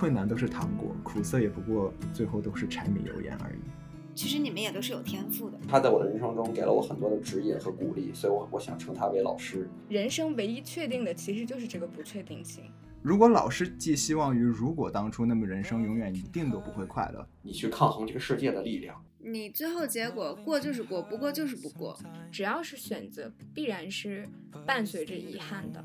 困难都是糖果，苦涩也不过最后都是柴米油盐而已。其实你们也都是有天赋的。他在我的人生中给了我很多的指引和鼓励，所以我我想称他为老师。人生唯一确定的其实就是这个不确定性。如果老是寄希望于如果当初，那么人生永远一定都不会快乐。你去抗衡这个世界的力量，你最后结果过就是过，不过就是不过。只要是选择，必然是伴随着遗憾的。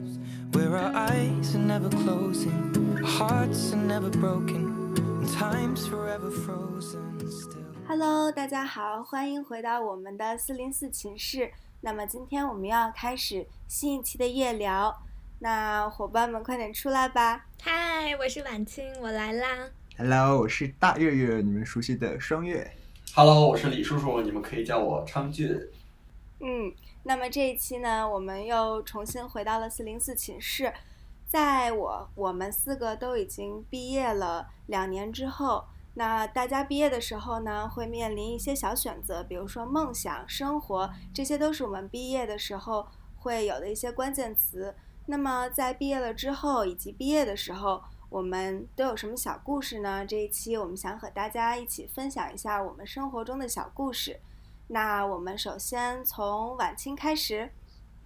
where our eyes are never closing. Hello，大家好，欢迎回到我们的四零四寝室。那么今天我们要开始新一期的夜聊，那伙伴们快点出来吧。嗨，我是晚清，我来啦。Hello，我是大月月，你们熟悉的双月。Hello，我是李叔叔，你们可以叫我昌俊。嗯，那么这一期呢，我们又重新回到了四零四寝室。在我我们四个都已经毕业了两年之后，那大家毕业的时候呢，会面临一些小选择，比如说梦想、生活，这些都是我们毕业的时候会有的一些关键词。那么在毕业了之后以及毕业的时候，我们都有什么小故事呢？这一期我们想和大家一起分享一下我们生活中的小故事。那我们首先从晚清开始。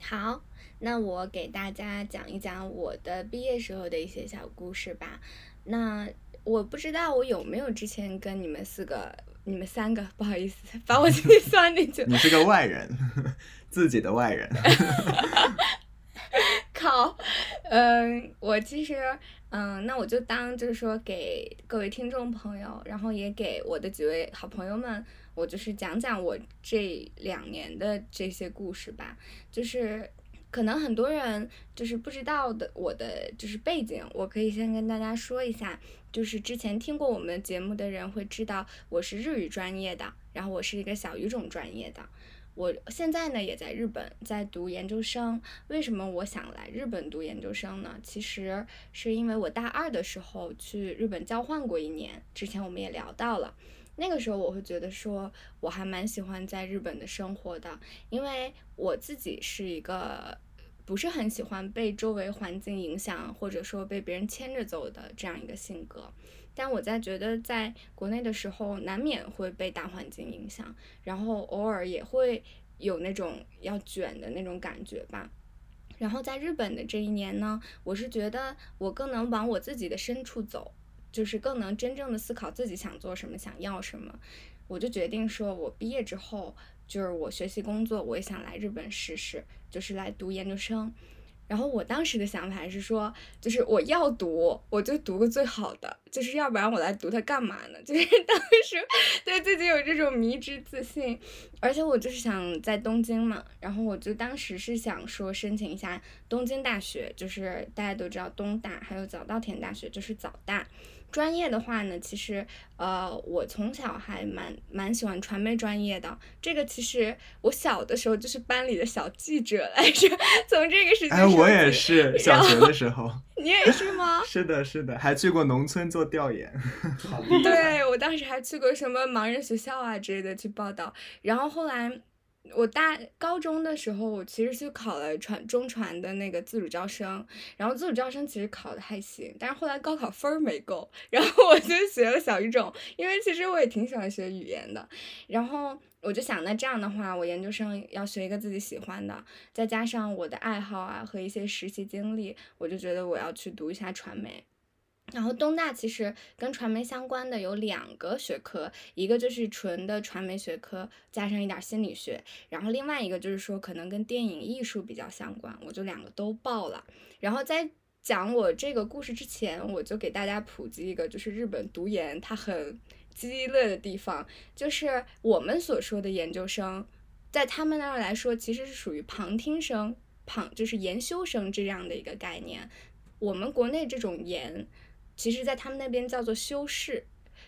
好。那我给大家讲一讲我的毕业时候的一些小故事吧。那我不知道我有没有之前跟你们四个、你们三个，不好意思，把我自己算进去。你是个外人，自己的外人。靠，嗯，我其实，嗯，那我就当就是说给各位听众朋友，然后也给我的几位好朋友们，我就是讲讲我这两年的这些故事吧，就是。可能很多人就是不知道的我的就是背景，我可以先跟大家说一下，就是之前听过我们节目的人会知道我是日语专业的，然后我是一个小语种专业的，我现在呢也在日本在读研究生。为什么我想来日本读研究生呢？其实是因为我大二的时候去日本交换过一年，之前我们也聊到了。那个时候我会觉得说，我还蛮喜欢在日本的生活的，因为我自己是一个不是很喜欢被周围环境影响，或者说被别人牵着走的这样一个性格。但我在觉得在国内的时候，难免会被大环境影响，然后偶尔也会有那种要卷的那种感觉吧。然后在日本的这一年呢，我是觉得我更能往我自己的深处走。就是更能真正的思考自己想做什么，想要什么，我就决定说，我毕业之后，就是我学习工作，我也想来日本试试，就是来读研究生。然后我当时的想法是说，就是我要读，我就读个最好的，就是要不然我来读它干嘛呢？就是当时对自己有这种迷之自信，而且我就是想在东京嘛，然后我就当时是想说申请一下东京大学，就是大家都知道东大，还有早稻田大学，就是早大。专业的话呢，其实呃，我从小还蛮蛮喜欢传媒专业的。这个其实我小的时候就是班里的小记者来着，从这个时间。哎，我也是小学的时候。你也是吗？是的，是的，还去过农村做调研。对，我当时还去过什么盲人学校啊之类的去报道，然后后来。我大高中的时候，我其实去考了传中传的那个自主招生，然后自主招生其实考的还行，但是后来高考分儿没够，然后我就学了小语种，因为其实我也挺喜欢学语言的，然后我就想，那这样的话，我研究生要学一个自己喜欢的，再加上我的爱好啊和一些实习经历，我就觉得我要去读一下传媒。然后东大其实跟传媒相关的有两个学科，一个就是纯的传媒学科，加上一点心理学，然后另外一个就是说可能跟电影艺术比较相关，我就两个都报了。然后在讲我这个故事之前，我就给大家普及一个，就是日本读研它很鸡肋的地方，就是我们所说的研究生，在他们那儿来说其实是属于旁听生。旁就是研修生这样的一个概念。我们国内这种研，其实在他们那边叫做修饰。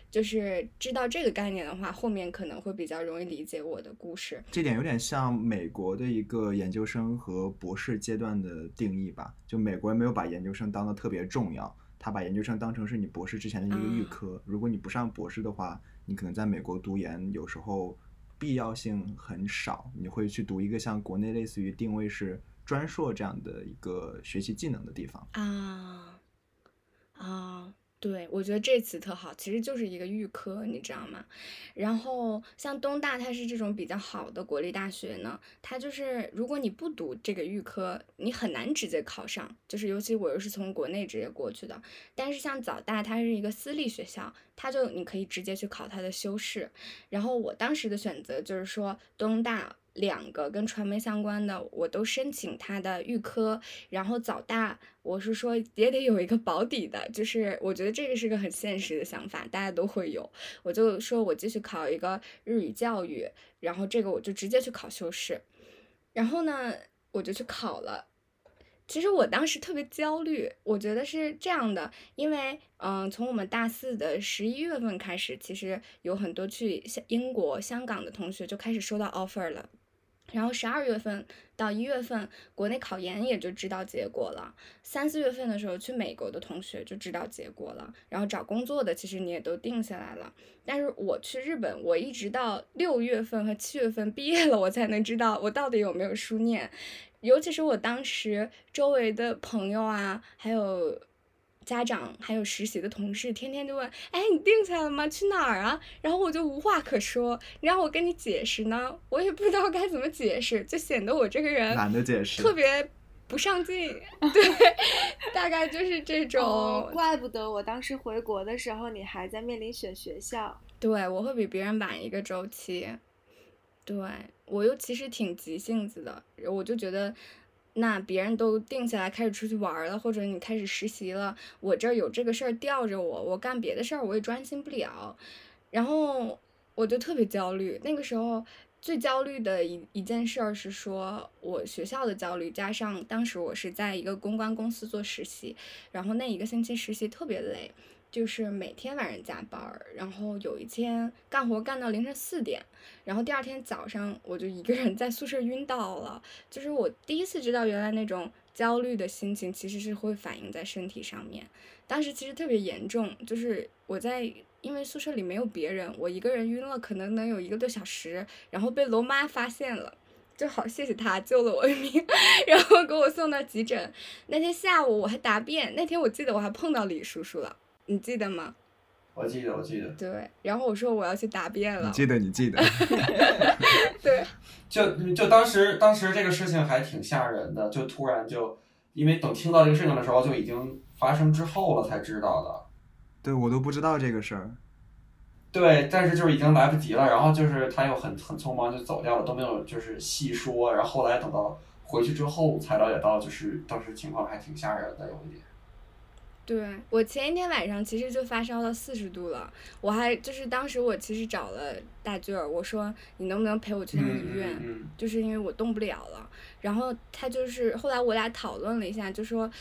就是知道这个概念的话，后面可能会比较容易理解我的故事。这点有点像美国的一个研究生和博士阶段的定义吧？就美国人没有把研究生当得特别重要，他把研究生当成是你博士之前的一个预科。如果你不上博士的话，你可能在美国读研有时候必要性很少，你会去读一个像国内类似于定位是专硕这样的一个学习技能的地方啊啊。对，我觉得这词特好，其实就是一个预科，你知道吗？然后像东大，它是这种比较好的国立大学呢，它就是如果你不读这个预科，你很难直接考上，就是尤其我又是从国内直接过去的。但是像早大，它是一个私立学校，它就你可以直接去考它的修士。然后我当时的选择就是说东大。两个跟传媒相关的，我都申请他的预科，然后早大，我是说也得有一个保底的，就是我觉得这个是个很现实的想法，大家都会有，我就说我继续考一个日语教育，然后这个我就直接去考修士，然后呢，我就去考了。其实我当时特别焦虑，我觉得是这样的，因为嗯，从我们大四的十一月份开始，其实有很多去英国、香港的同学就开始收到 offer 了。然后十二月份到一月份，国内考研也就知道结果了。三四月份的时候，去美国的同学就知道结果了。然后找工作的，其实你也都定下来了。但是我去日本，我一直到六月份和七月份毕业了，我才能知道我到底有没有书念。尤其是我当时周围的朋友啊，还有。家长还有实习的同事，天天就问：“哎，你定下来了吗？去哪儿啊？”然后我就无话可说。你让我跟你解释呢，我也不知道该怎么解释，就显得我这个人懒得解释，特别不上进。对，大概就是这种。怪不得我当时回国的时候，你还在面临选学校。对，我会比别人晚一个周期。对我又其实挺急性子的，我就觉得。那别人都定下来开始出去玩了，或者你开始实习了，我这儿有这个事儿吊着我，我干别的事儿我也专心不了，然后我就特别焦虑。那个时候最焦虑的一一件事儿是说我学校的焦虑，加上当时我是在一个公关公司做实习，然后那一个星期实习特别累。就是每天晚上加班，然后有一天干活干到凌晨四点，然后第二天早上我就一个人在宿舍晕倒了。就是我第一次知道，原来那种焦虑的心情其实是会反映在身体上面。当时其实特别严重，就是我在因为宿舍里没有别人，我一个人晕了，可能能有一个多小时，然后被楼妈发现了，就好谢谢她救了我一命，然后给我送到急诊。那天下午我还答辩，那天我记得我还碰到李叔叔了。你记得吗？我记得，我记得。对，然后我说我要去答辩了。你记得，你记得。对。就就当时，当时这个事情还挺吓人的，就突然就，因为等听到这个事情的时候，就已经发生之后了才知道的。对，我都不知道这个事儿。对，但是就是已经来不及了，然后就是他又很很匆忙就走掉了，都没有就是细说，然后后来等到回去之后才了解到，就是当时情况还挺吓人的，有一点。对我前一天晚上其实就发烧到四十度了，我还就是当时我其实找了大俊儿，我说你能不能陪我去趟医院，就是因为我动不了了。然后他就是后来我俩讨论了一下，就说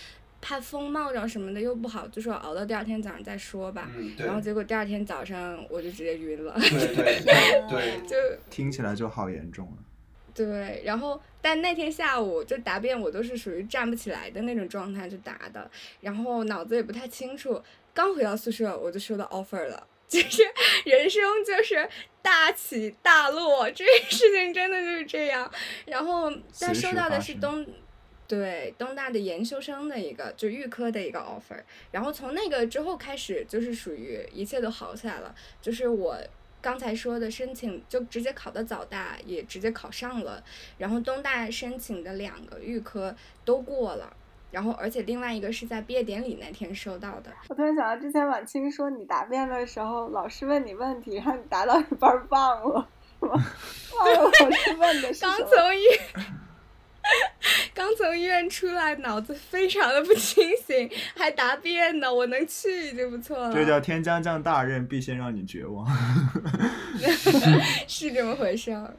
怕风冒着什么的又不好，就说熬到第二天早上再说吧。然后结果第二天早上我就直接晕了。对 对对，就听起来就好严重了。对，然后但那天下午就答辩，我都是属于站不起来的那种状态去答的，然后脑子也不太清楚。刚回到宿舍，我就收到 offer 了，就是人生就是大起大落，这个事情真的就是这样。然后但收到的是东，对东大的研修生的一个就预科的一个 offer，然后从那个之后开始就是属于一切都好起来了，就是我。刚才说的申请就直接考的早大，也直接考上了，然后东大申请的两个预科都过了，然后而且另外一个是在毕业典礼那天收到的。我突然想到之前晚清说你答辩的时候，老师问你问题，让你答到一半忘了，忘了老师问的是 刚从医。刚从医院出来，脑子非常的不清醒，还答辩呢。我能去已经不错了。这叫天将降大任，必先让你绝望。是这么回事儿。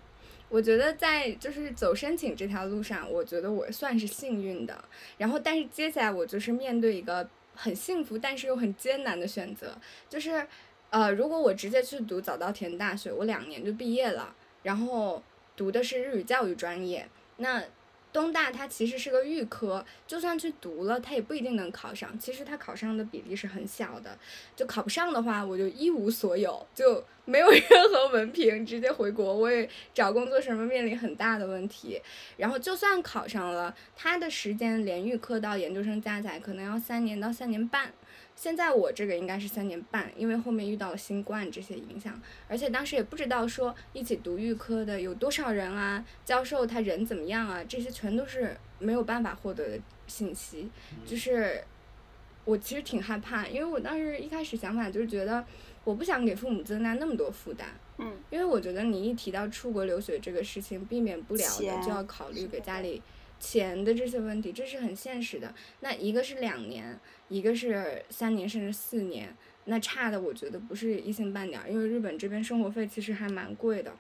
我觉得在就是走申请这条路上，我觉得我算是幸运的。然后，但是接下来我就是面对一个很幸福，但是又很艰难的选择，就是呃，如果我直接去读早稻田大学，我两年就毕业了，然后读的是日语教育专业，那。东大它其实是个预科，就算去读了，它也不一定能考上。其实它考上的比例是很小的，就考不上的话，我就一无所有，就没有 任何文凭，直接回国，我也找工作什么面临很大的问题。然后就算考上了，它的时间连预科到研究生加起来可能要三年到三年半。现在我这个应该是三年半，因为后面遇到了新冠这些影响，而且当时也不知道说一起读预科的有多少人啊，教授他人怎么样啊，这些全都是没有办法获得的信息。就是我其实挺害怕，因为我当时一开始想法就是觉得我不想给父母增加那么多负担，嗯，因为我觉得你一提到出国留学这个事情，避免不了的就要考虑给家里。钱的这些问题，这是很现实的。那一个是两年，一个是三年，甚至四年，那差的我觉得不是一星半点儿。因为日本这边生活费其实还蛮贵的，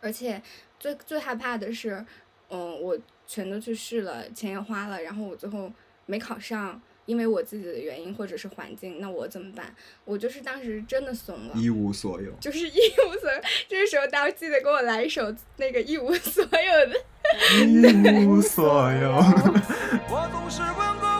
而且最最害怕的是，嗯，我全都去试了，钱也花了，然后我最后没考上。因为我自己的原因或者是环境，那我怎么办？我就是当时真的怂了，一无所有，就是一无所有。这个时候，大家记得给我来一首那个一无所有的。一无所有。我总是问个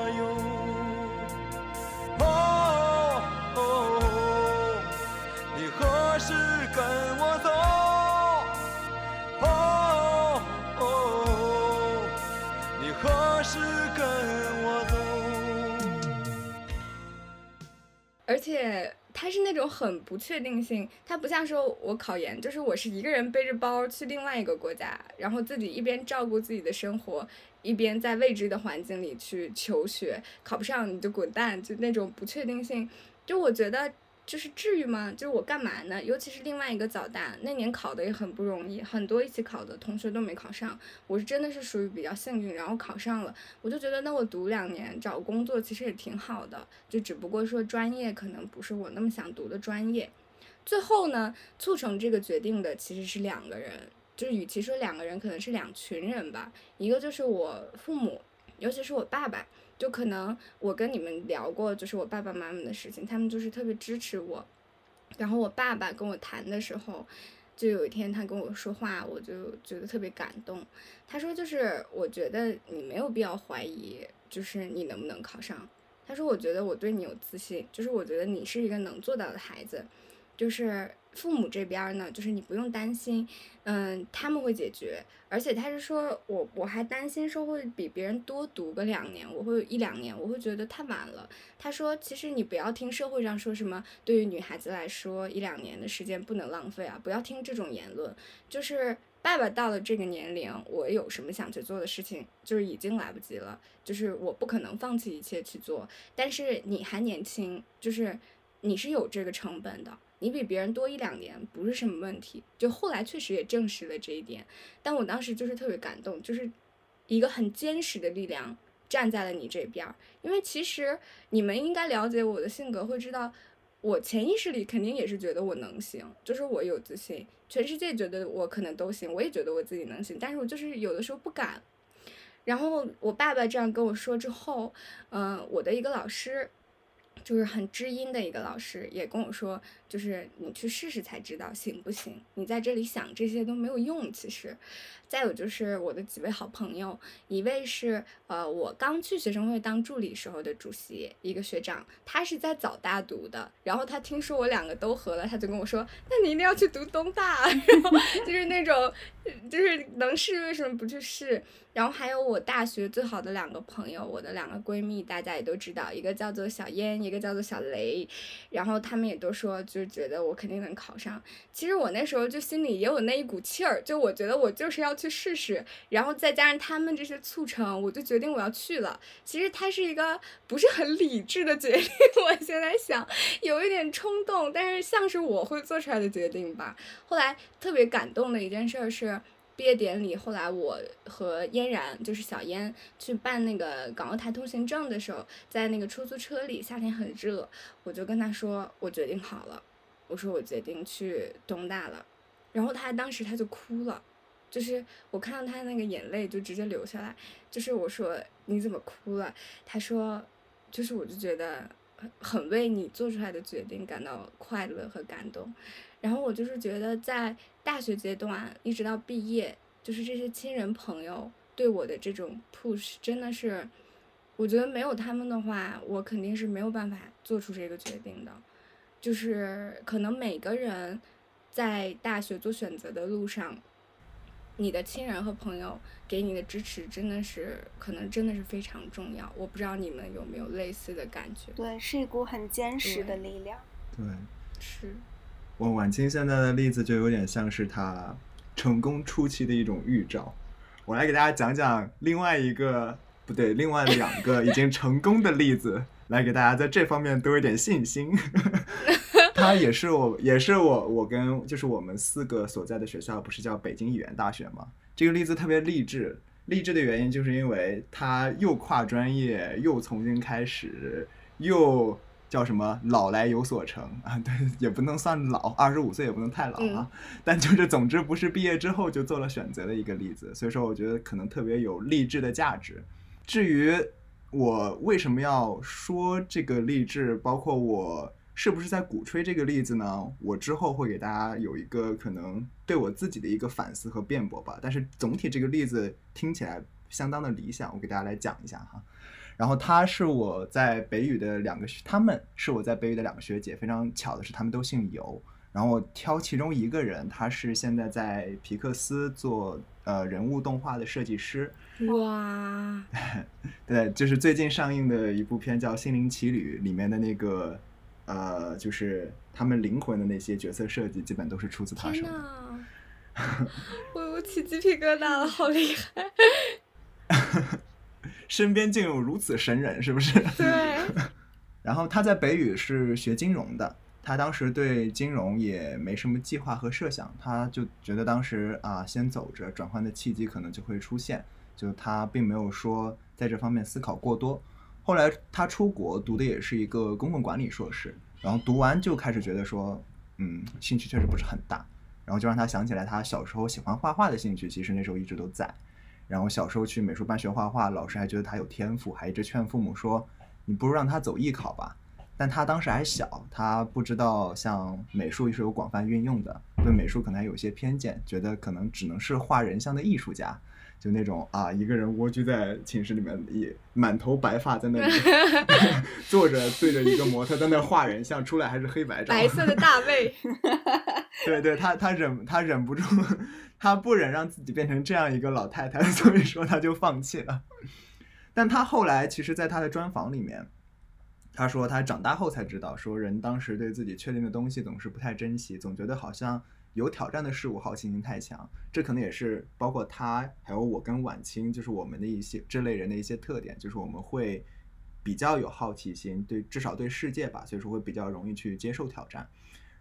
对。它是那种很不确定性，它不像说我考研，就是我是一个人背着包去另外一个国家，然后自己一边照顾自己的生活，一边在未知的环境里去求学，考不上你就滚蛋，就那种不确定性，就我觉得。就是至于吗？就是我干嘛呢？尤其是另外一个早大那年考的也很不容易，很多一起考的同学都没考上。我是真的是属于比较幸运，然后考上了。我就觉得那我读两年找工作其实也挺好的，就只不过说专业可能不是我那么想读的专业。最后呢，促成这个决定的其实是两个人，就是与其说两个人，可能是两群人吧。一个就是我父母，尤其是我爸爸。就可能我跟你们聊过，就是我爸爸妈妈的事情，他们就是特别支持我。然后我爸爸跟我谈的时候，就有一天他跟我说话，我就觉得特别感动。他说就是我觉得你没有必要怀疑，就是你能不能考上。他说我觉得我对你有自信，就是我觉得你是一个能做到的孩子，就是。父母这边呢，就是你不用担心，嗯，他们会解决。而且他是说我，我还担心说会比别人多读个两年，我会一两年，我会觉得太晚了。他说，其实你不要听社会上说什么，对于女孩子来说，一两年的时间不能浪费啊，不要听这种言论。就是爸爸到了这个年龄，我有什么想去做的事情，就是已经来不及了，就是我不可能放弃一切去做。但是你还年轻，就是你是有这个成本的。你比别人多一两年不是什么问题，就后来确实也证实了这一点。但我当时就是特别感动，就是一个很坚实的力量站在了你这边儿。因为其实你们应该了解我的性格，会知道我潜意识里肯定也是觉得我能行，就是我有自信，全世界觉得我可能都行，我也觉得我自己能行，但是我就是有的时候不敢。然后我爸爸这样跟我说之后，嗯，我的一个老师。就是很知音的一个老师，也跟我说，就是你去试试才知道行不行。你在这里想这些都没有用，其实。再有就是我的几位好朋友，一位是呃我刚去学生会当助理时候的主席，一个学长，他是在早大读的，然后他听说我两个都合了，他就跟我说，那你一定要去读东大，然后就是那种，就是能试为什么不去试？然后还有我大学最好的两个朋友，我的两个闺蜜，大家也都知道，一个叫做小燕。一个叫做小雷，然后他们也都说就就觉得我肯定能考上。其实我那时候就心里也有那一股气儿，就我觉得我就是要去试试，然后再加上他们这些促成，我就决定我要去了。其实它是一个不是很理智的决定，我现在想有一点冲动，但是像是我会做出来的决定吧。后来特别感动的一件事是。毕业典礼，后来我和嫣然，就是小嫣，去办那个港澳台通行证的时候，在那个出租车里，夏天很热，我就跟他说，我决定好了，我说我决定去东大了，然后他当时他就哭了，就是我看到他那个眼泪就直接流下来，就是我说你怎么哭了？他说，就是我就觉得很为你做出来的决定感到快乐和感动。然后我就是觉得，在大学阶段一直到毕业，就是这些亲人朋友对我的这种 push，真的是，我觉得没有他们的话，我肯定是没有办法做出这个决定的。就是可能每个人在大学做选择的路上，你的亲人和朋友给你的支持，真的是可能真的是非常重要。我不知道你们有没有类似的感觉？对，是一股很坚实的力量。对，是。我晚清现在的例子就有点像是他成功初期的一种预兆。我来给大家讲讲另外一个不对，另外两个已经成功的例子，来给大家在这方面多一点信心。他也是我，也是我，我跟就是我们四个所在的学校不是叫北京语言大学吗？这个例子特别励志，励志的原因就是因为他又跨专业，又重新开始，又。叫什么老来有所成啊？对，也不能算老，二十五岁也不能太老啊。但就是，总之不是毕业之后就做了选择的一个例子。所以说，我觉得可能特别有励志的价值。至于我为什么要说这个励志，包括我是不是在鼓吹这个例子呢？我之后会给大家有一个可能对我自己的一个反思和辩驳吧。但是总体这个例子听起来相当的理想，我给大家来讲一下哈。然后他是我在北语的两个，他们是我在北语的两个学姐。非常巧的是，他们都姓尤。然后我挑其中一个人，他是现在在皮克斯做呃人物动画的设计师。哇！对，就是最近上映的一部片叫《心灵奇旅》里面的那个呃，就是他们灵魂的那些角色设计，基本都是出自他手。我 我起鸡皮疙瘩了，好厉害！身边竟有如此神人，是不是？对。然后他在北语是学金融的，他当时对金融也没什么计划和设想，他就觉得当时啊，先走着，转换的契机可能就会出现，就他并没有说在这方面思考过多。后来他出国读的也是一个公共管理硕士，然后读完就开始觉得说，嗯，兴趣确实不是很大，然后就让他想起来他小时候喜欢画画的兴趣，其实那时候一直都在。然后小时候去美术班学画画，老师还觉得他有天赋，还一直劝父母说：“你不如让他走艺考吧。”但他当时还小，他不知道像美术是有广泛运用的，对美术可能还有些偏见，觉得可能只能是画人像的艺术家，就那种啊，一个人蜗居在寝室里面，也满头白发在那里 坐着，对着一个模特在那画人像，出来还是黑白照，白色的大卫。对对，他他忍他忍不住。他不忍让自己变成这样一个老太太，所以说他就放弃了。但他后来其实，在他的专访里面，他说他长大后才知道，说人当时对自己确定的东西总是不太珍惜，总觉得好像有挑战的事物好奇心太强。这可能也是包括他还有我跟晚清，就是我们的一些这类人的一些特点，就是我们会比较有好奇心，对至少对世界吧，所以说会比较容易去接受挑战。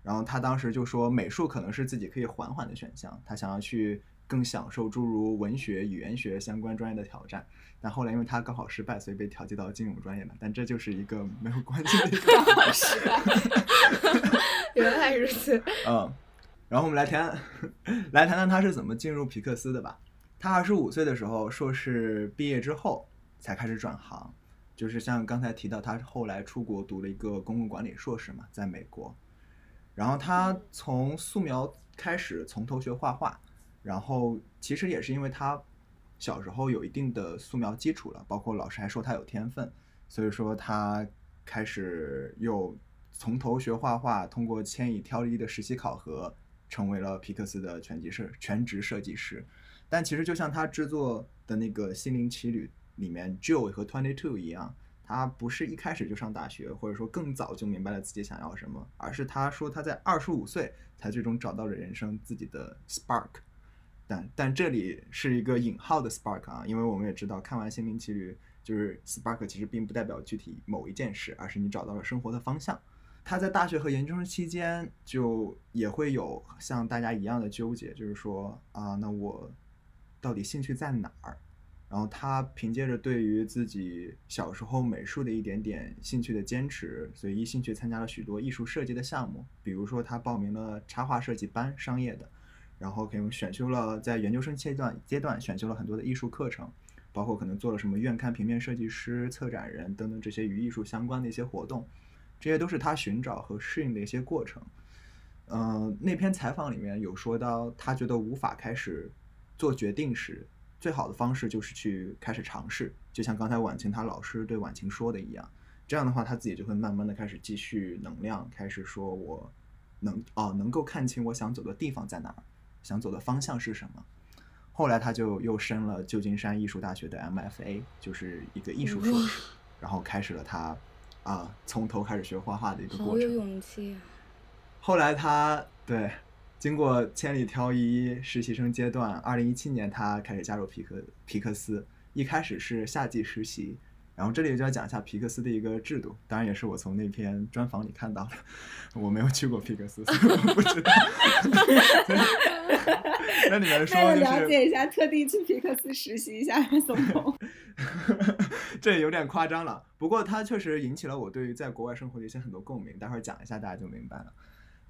然后他当时就说，美术可能是自己可以缓缓的选项，他想要去更享受诸如文学、语言学相关专业的挑战。但后来因为他高考失败，所以被调剂到金融专业了。但这就是一个没有关系的一个高考失败。原来如此。嗯，然后我们来谈，来谈谈他是怎么进入皮克斯的吧。他二十五岁的时候，硕士毕业之后才开始转行，就是像刚才提到，他后来出国读了一个公共管理硕士嘛，在美国。然后他从素描开始从头学画画，然后其实也是因为他小时候有一定的素描基础了，包括老师还说他有天分，所以说他开始又从头学画画，通过千以挑一的实习考核，成为了皮克斯的全级设全职设计师。但其实就像他制作的那个《心灵奇旅》里面 Joe 和 Twenty Two 一样。他不是一开始就上大学，或者说更早就明白了自己想要什么，而是他说他在二十五岁才最终找到了人生自己的 spark。但但这里是一个引号的 spark 啊，因为我们也知道，看完《心灵奇旅》，就是 spark 其实并不代表具体某一件事，而是你找到了生活的方向。他在大学和研究生期间就也会有像大家一样的纠结，就是说啊，那我到底兴趣在哪儿？然后他凭借着对于自己小时候美术的一点点兴趣的坚持，所以一兴趣参加了许多艺术设计的项目，比如说他报名了插画设计班，商业的，然后可能选修了在研究生阶段阶段选修了很多的艺术课程，包括可能做了什么院刊平面设计师、策展人等等这些与艺术相关的一些活动，这些都是他寻找和适应的一些过程。嗯、那篇采访里面有说到，他觉得无法开始做决定时，最好的方式就是去开始尝试，就像刚才婉晴她老师对婉晴说的一样，这样的话他自己就会慢慢的开始积蓄能量，开始说我能哦能够看清我想走的地方在哪儿，想走的方向是什么。后来他就又升了旧金山艺术大学的 MFA，就是一个艺术硕士，然后开始了他啊从头开始学画画的一个好有过程。勇气啊！后来他对经过千里挑一实习生阶段，二零一七年他开始加入皮克皮克斯，一开始是夏季实习。然后这里就要讲一下皮克斯的一个制度，当然也是我从那篇专访里看到的。我没有去过皮克斯，所以我不知道。那里面说就是了解一下，特地去皮克斯实习一下，松松。这有点夸张了。不过它确实引起了我对于在国外生活的一些很多共鸣，待会儿讲一下大家就明白了。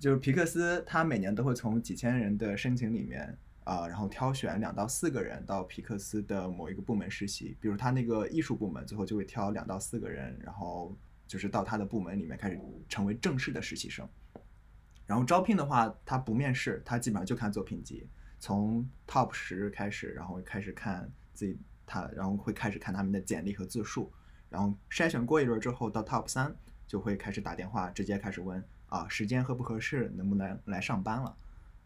就是皮克斯，它每年都会从几千人的申请里面啊、然后挑选两到四个人到皮克斯的某一个部门实习。比如他那个艺术部门，最后就会挑两到四个人，然后就是到他的部门里面开始成为正式的实习生。然后招聘的话，他不面试，他基本上就看作品集，从 top 十开始，然后开始看自己他，然后会开始看他们的简历和自述，然后筛选过一轮之后，到 top 三就会开始打电话，直接开始问啊时间合不合适，能不能来上班了。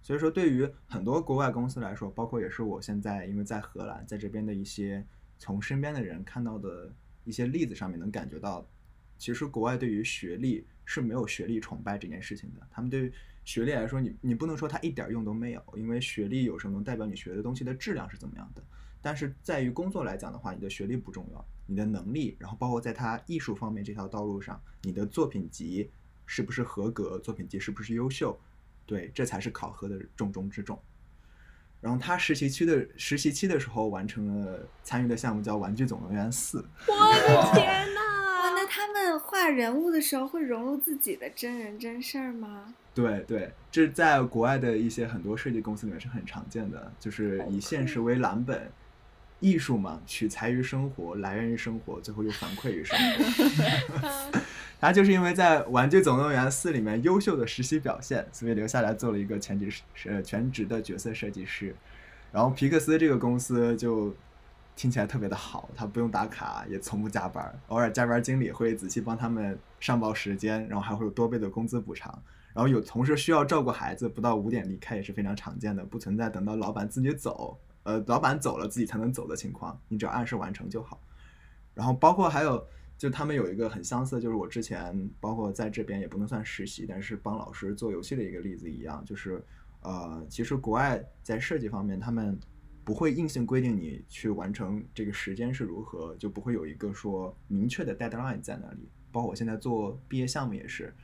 所以说，对于很多国外公司来说，包括也是我现在因为在荷兰，在这边的一些从身边的人看到的一些例子上面，能感觉到，其实国外对于学历是没有学历崇拜这件事情的。他们对于学历来说，你你不能说它一点儿用都没有，因为学历有什么能代表你学的东西的质量是怎么样的。但是在于工作来讲的话，你的学历不重要，你的能力，然后包括在它艺术方面这条道路上，你的作品集是不是合格，作品集是不是优秀，对，这才是考核的重中之重。然后他实习期的实习期的时候，完成了参与的项目叫《玩具总动员四》。我的天呐，那！他们画人物的时候会融入自己的真人真事儿吗？对对，这在国外的一些很多设计公司里面是很常见的，就是以现实为蓝本，艺术嘛，取材于生活，来源于生活，最后又反馈于生活。他就是因为在《玩具总动员四》里面优秀的实习表现，所以留下来做了一个全职呃全职的角色设计师。然后皮克斯这个公司就听起来特别的好，他不用打卡，也从不加班，偶尔加班经理会仔细帮他们上报时间，然后还会有多倍的工资补偿。然后有同事需要照顾孩子，不到五点离开也是非常常见的，不存在等到老板自己走，呃，老板走了自己才能走的情况，你只要按时完成就好。然后包括还有，就他们有一个很相似，就是我之前包括在这边也不能算实习，但是帮老师做游戏的一个例子一样，就是呃，其实国外在设计方面，他们不会硬性规定你去完成这个时间是如何，就不会有一个说明确的 deadline 在那里。包括我现在做毕业项目也是，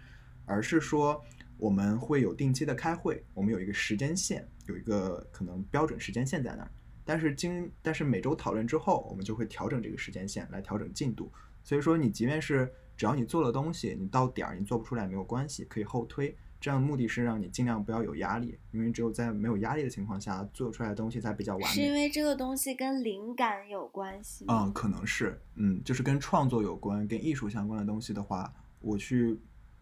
而是说我们会有定期的开会，我们有一个时间线，有一个可能标准时间线在那儿。但是经但是每周讨论之后，我们就会调整这个时间线来调整进度。所以说，你即便是只要你做了东西，你到点儿你做不出来没有关系，可以后推。这样的目的是让你尽量不要有压力，因为只有在没有压力的情况下，做出来的东西才比较完是因。为这个东西跟灵感有关系吗？嗯，可能是，嗯，就是跟创作有关、跟艺术相关的东西的话，我去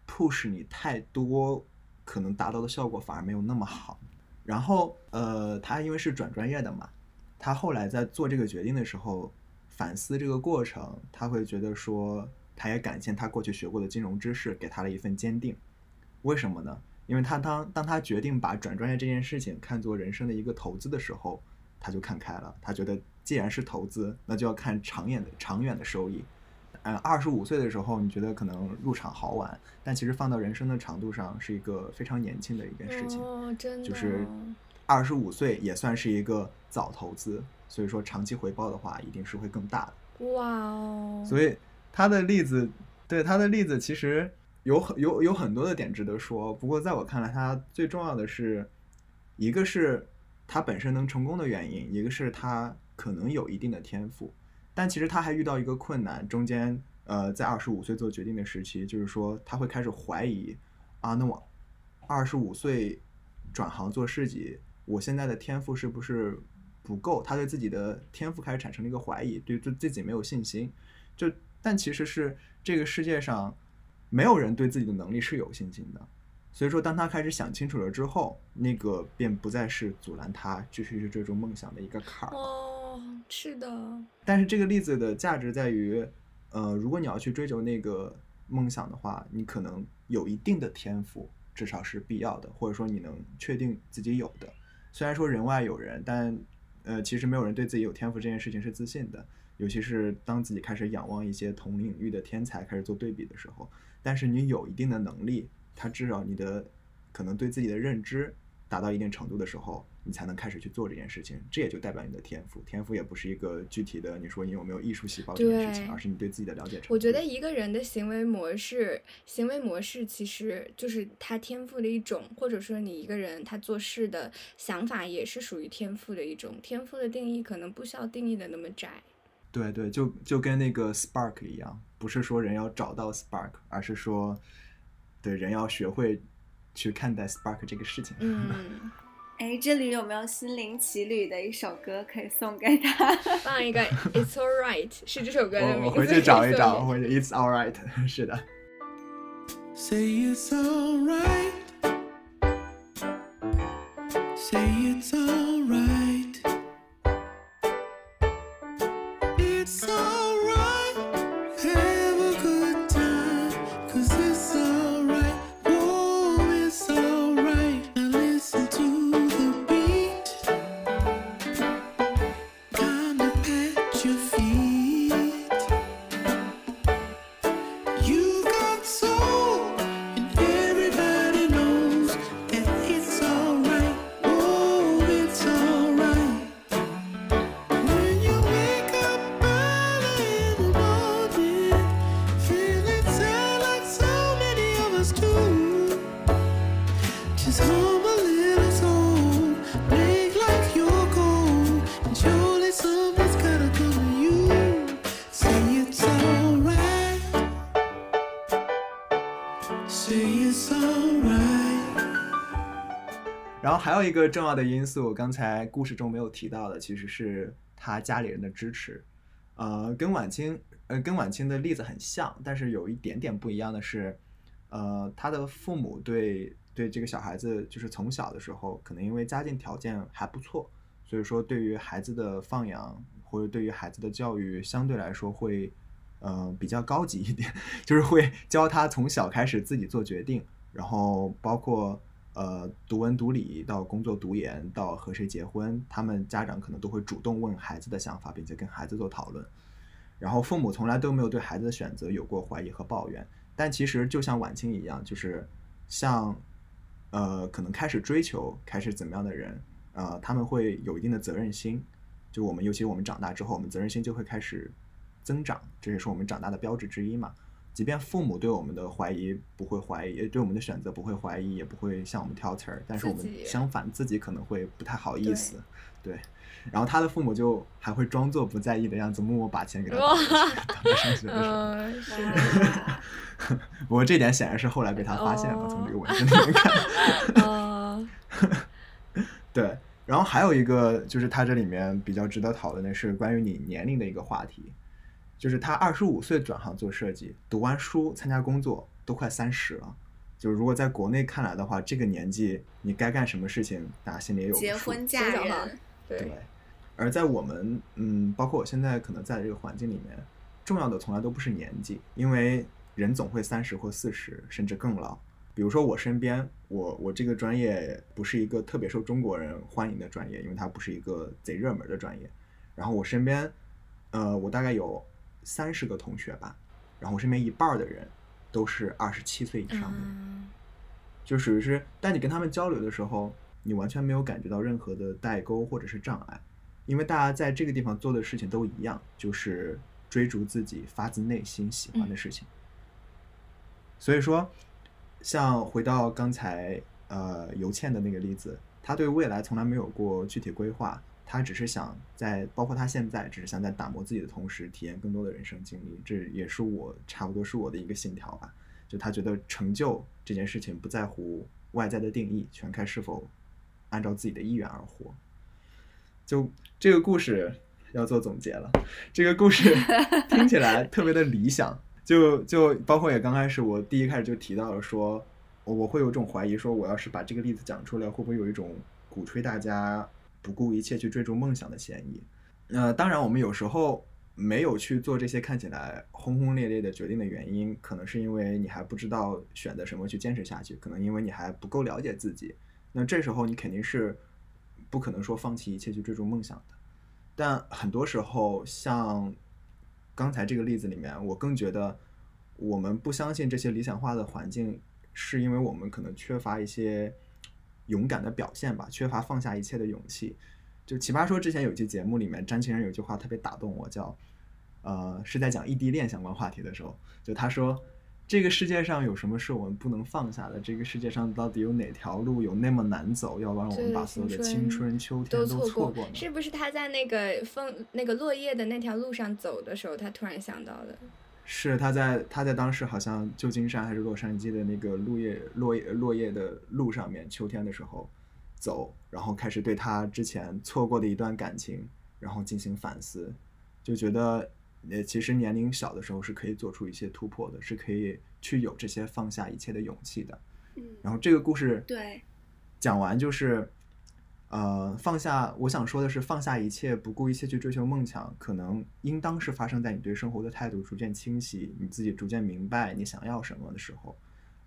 push 你太多，可能达到的效果反而没有那么好。然后，呃，他因为是转专业的嘛，他后来在做这个决定的时候，反思这个过程，他会觉得说，他也感谢他过去学过的金融知识给他了一份坚定。为什么呢？因为他当当他决定把转专业这件事情看作人生的一个投资的时候，他就看开了。他觉得既然是投资，那就要看长远的长远的收益。嗯，二十五岁的时候，你觉得可能入场好晚，但其实放到人生的长度上，是一个非常年轻的一件事情。哦，真的，就是二十五岁也算是一个早投资，所以说长期回报的话，一定是会更大的。哇哦，所以他的例子，对他的例子其实有很有有很多的点值得说。不过在我看来，他最重要的是，一个是他本身能成功的原因，一个是他可能有一定的天赋。但其实他还遇到一个困难，中间呃，在二十五岁做决定的时期，就是说他会开始怀疑啊，那我二十五岁转行做市集，我现在的天赋是不是不够？他对自己的天赋开始产生了一个怀疑，对对自己没有信心。就但其实是这个世界上没有人对自己的能力是有信心的。所以说，当他开始想清楚了之后，那个便不再是阻拦他继续去追逐梦想的一个坎儿。是的。但是这个例子的价值在于，呃，如果你要去追求那个梦想的话，你可能有一定的天赋，至少是必要的，或者说你能确定自己有的。虽然说人外有人，但呃，其实没有人对自己有天赋这件事情是自信的，尤其是当自己开始仰望一些同领域的天才，开始做对比的时候。但是你有一定的能力。他至少你的可能对自己的认知达到一定程度的时候，你才能开始去做这件事情。这也就代表你的天赋。天赋也不是一个具体的，你说你有没有艺术细胞这件事情，而是你对自己的了解程度。我觉得一个人的行为模式，行为模式其实就是他天赋的一种，或者说你一个人他做事的想法也是属于天赋的一种。天赋的定义可能不需要定义的那么窄。对对，就就跟那个 spark 一样，不是说人要找到 spark，而是说。对，人要学会去看待 spark 这个事情。嗯，哎，这里有没有心灵奇旅的一首歌可以送给他？放一个 It's Alright，是这首歌的名字。我回去找一找，或者 It's Alright，是的。Say it's alright. 一个重要的因素，刚才故事中没有提到的，其实是他家里人的支持。呃，跟晚清，呃，跟晚清的例子很像，但是有一点点不一样的是，呃，他的父母对对这个小孩子，就是从小的时候，可能因为家境条件还不错，所以说对于孩子的放养或者对于孩子的教育，相对来说会，呃，比较高级一点，就是会教他从小开始自己做决定，然后包括呃读文读理到工作读研到和谁结婚，他们家长可能都会主动问孩子的想法，并且跟孩子做讨论。然后父母从来都没有对孩子的选择有过怀疑和抱怨，但其实就像晚清一样，就是像呃可能开始追求、开始怎么样的人，呃他们会有一定的责任心。就我们尤其我们长大之后，我们责任心就会开始增长，这也是我们长大的标志之一嘛。即便父母对我们的怀疑不会怀疑，对我们的选择不会怀疑，也不会向我们挑刺儿，但是我们相反自己可能会不太好意思，对。然后他的父母就还会装作不在意的样子，默默把钱给他打过去当他上学的时候。嗯，是哇不过这点显然是后来被他发现了，从这个文字里面看。哦，对，然后还有一个就是他这里面比较值得讨论的是关于你年龄的一个话题，就是他二十五岁转行做设计，读完书参加工作都快三十了。就是如果在国内看来的话，这个年纪你该干什么事情，大家心里也有个数结婚嫁人，对对，，而在我们嗯，包括我现在可能在这个环境里面，重要的从来都不是年纪，因为人总会三十或四十，甚至更老。比如说我身边，我我这个专业不是一个特别受中国人欢迎的专业，因为它不是一个贼热门的专业。然后我身边，呃，我大概有三十个同学吧，然后我身边一半儿的人都是二十七岁以上的人。嗯就属于是，当你跟他们交流的时候，你完全没有感觉到任何的代沟或者是障碍，因为大家在这个地方做的事情都一样，就是追逐自己发自内心喜欢的事情。所以说，像回到刚才呃尤倩的那个例子，他对未来从来没有过具体规划，他只是想在，包括他现在只是想在打磨自己的同时，体验更多的人生经历。这也是我差不多是我的一个信条吧。就他觉得成就这件事情不在乎外在的定义，全看是否按照自己的意愿而活。就这个故事要做总结了，这个故事 听起来特别的理想，就就包括也刚开始我第一开始就提到了说，我我会有种怀疑，说我要是把这个例子讲出来，会不会有一种鼓吹大家不顾一切去追逐梦想的嫌疑？呃，当然我们有时候。没有去做这些看起来轰轰烈烈的决定的原因，可能是因为你还不知道选择什么去坚持下去，可能因为你还不够了解自己。那这时候你肯定是不可能说放弃一切去追逐梦想的。但很多时候，像刚才这个例子里面，我更觉得我们不相信这些理想化的环境，是因为我们可能缺乏一些勇敢的表现吧，缺乏放下一切的勇气。就奇葩说之前有期节目里面，詹青人有句话特别打动我，叫。呃，是在讲异地恋相关话题的时候，就他说，这个世界上有什么是我们不能放下的？这个世界上到底有哪条路有那么难走，要不然我们把所有的青春、秋天都错过呢？是不是他在那个风、那个落叶的那条路上走的时候，他突然想到的？是他在他在当时好像旧金山还是洛杉矶的那个落叶落叶落叶的路上面，秋天的时候走，然后开始对他之前错过的一段感情，然后进行反思，就觉得。呃，其实年龄小的时候是可以做出一些突破的，是可以去有这些放下一切的勇气的。嗯，然后这个故事对讲完就是，呃，放下。我想说的是，放下一切，不顾一切去追求梦想，可能应当是发生在你对生活的态度逐渐清晰，你自己逐渐明白你想要什么的时候。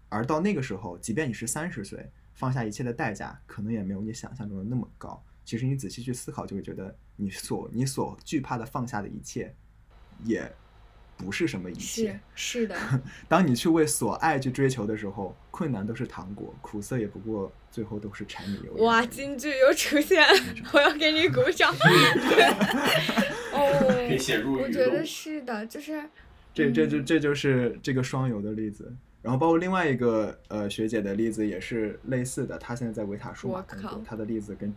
而到那个时候，即便你是三十岁，放下一切的代价可能也没有你想象中的那么高。其实你仔细去思考，就会觉得你所你所惧怕的放下的一切。也不是什么一切，是是的。当你去为所爱去追求的时候，困难都是糖果，苦涩也不过最后都是柴米油盐。哇，京剧又出现，我要给你鼓掌。哦，可以写入我觉得是的，就是这这就这就是这个双游的例子。然后包括另外一个呃学姐的例子也是类似的，她现在在维塔数码工作，她的例子跟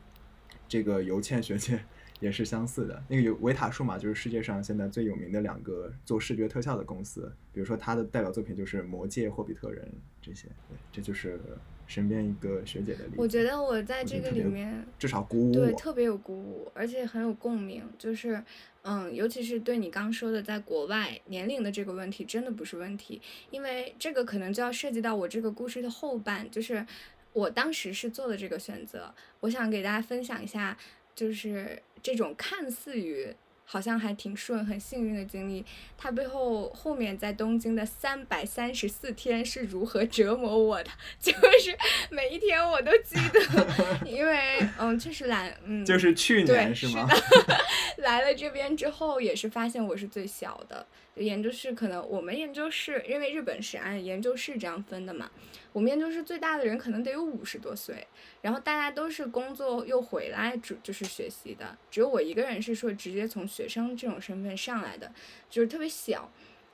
这个尤倩学姐。也是相似的，那个有维塔数码，就是世界上现在最有名的两个做视觉特效的公司。比如说，它的代表作品就是《魔戒》《霍比特人》这些。对，这就是身边一个学姐的例子。我觉得我在这个里面至少鼓舞对，特别有鼓舞，而且很有共鸣。就是，嗯，尤其是对你刚说的在国外年龄的这个问题，真的不是问题，因为这个可能就要涉及到我这个故事的后半，就是我当时是做的这个选择。我想给大家分享一下，就是。这种看似于好像还挺顺、很幸运的经历，它背后后面在东京的三百三十四天是如何折磨我的？就是每一天我都记得，因为嗯，确实来嗯，就是去年是吗？来了这边之后也是发现我是最小的，研究室可能我们研究室因为日本是按研究室这样分的嘛。我们研究室最大的人可能得有五十多岁，然后大家都是工作又回来，就就是学习的，只有我一个人是说直接从学生这种身份上来的，就是特别小。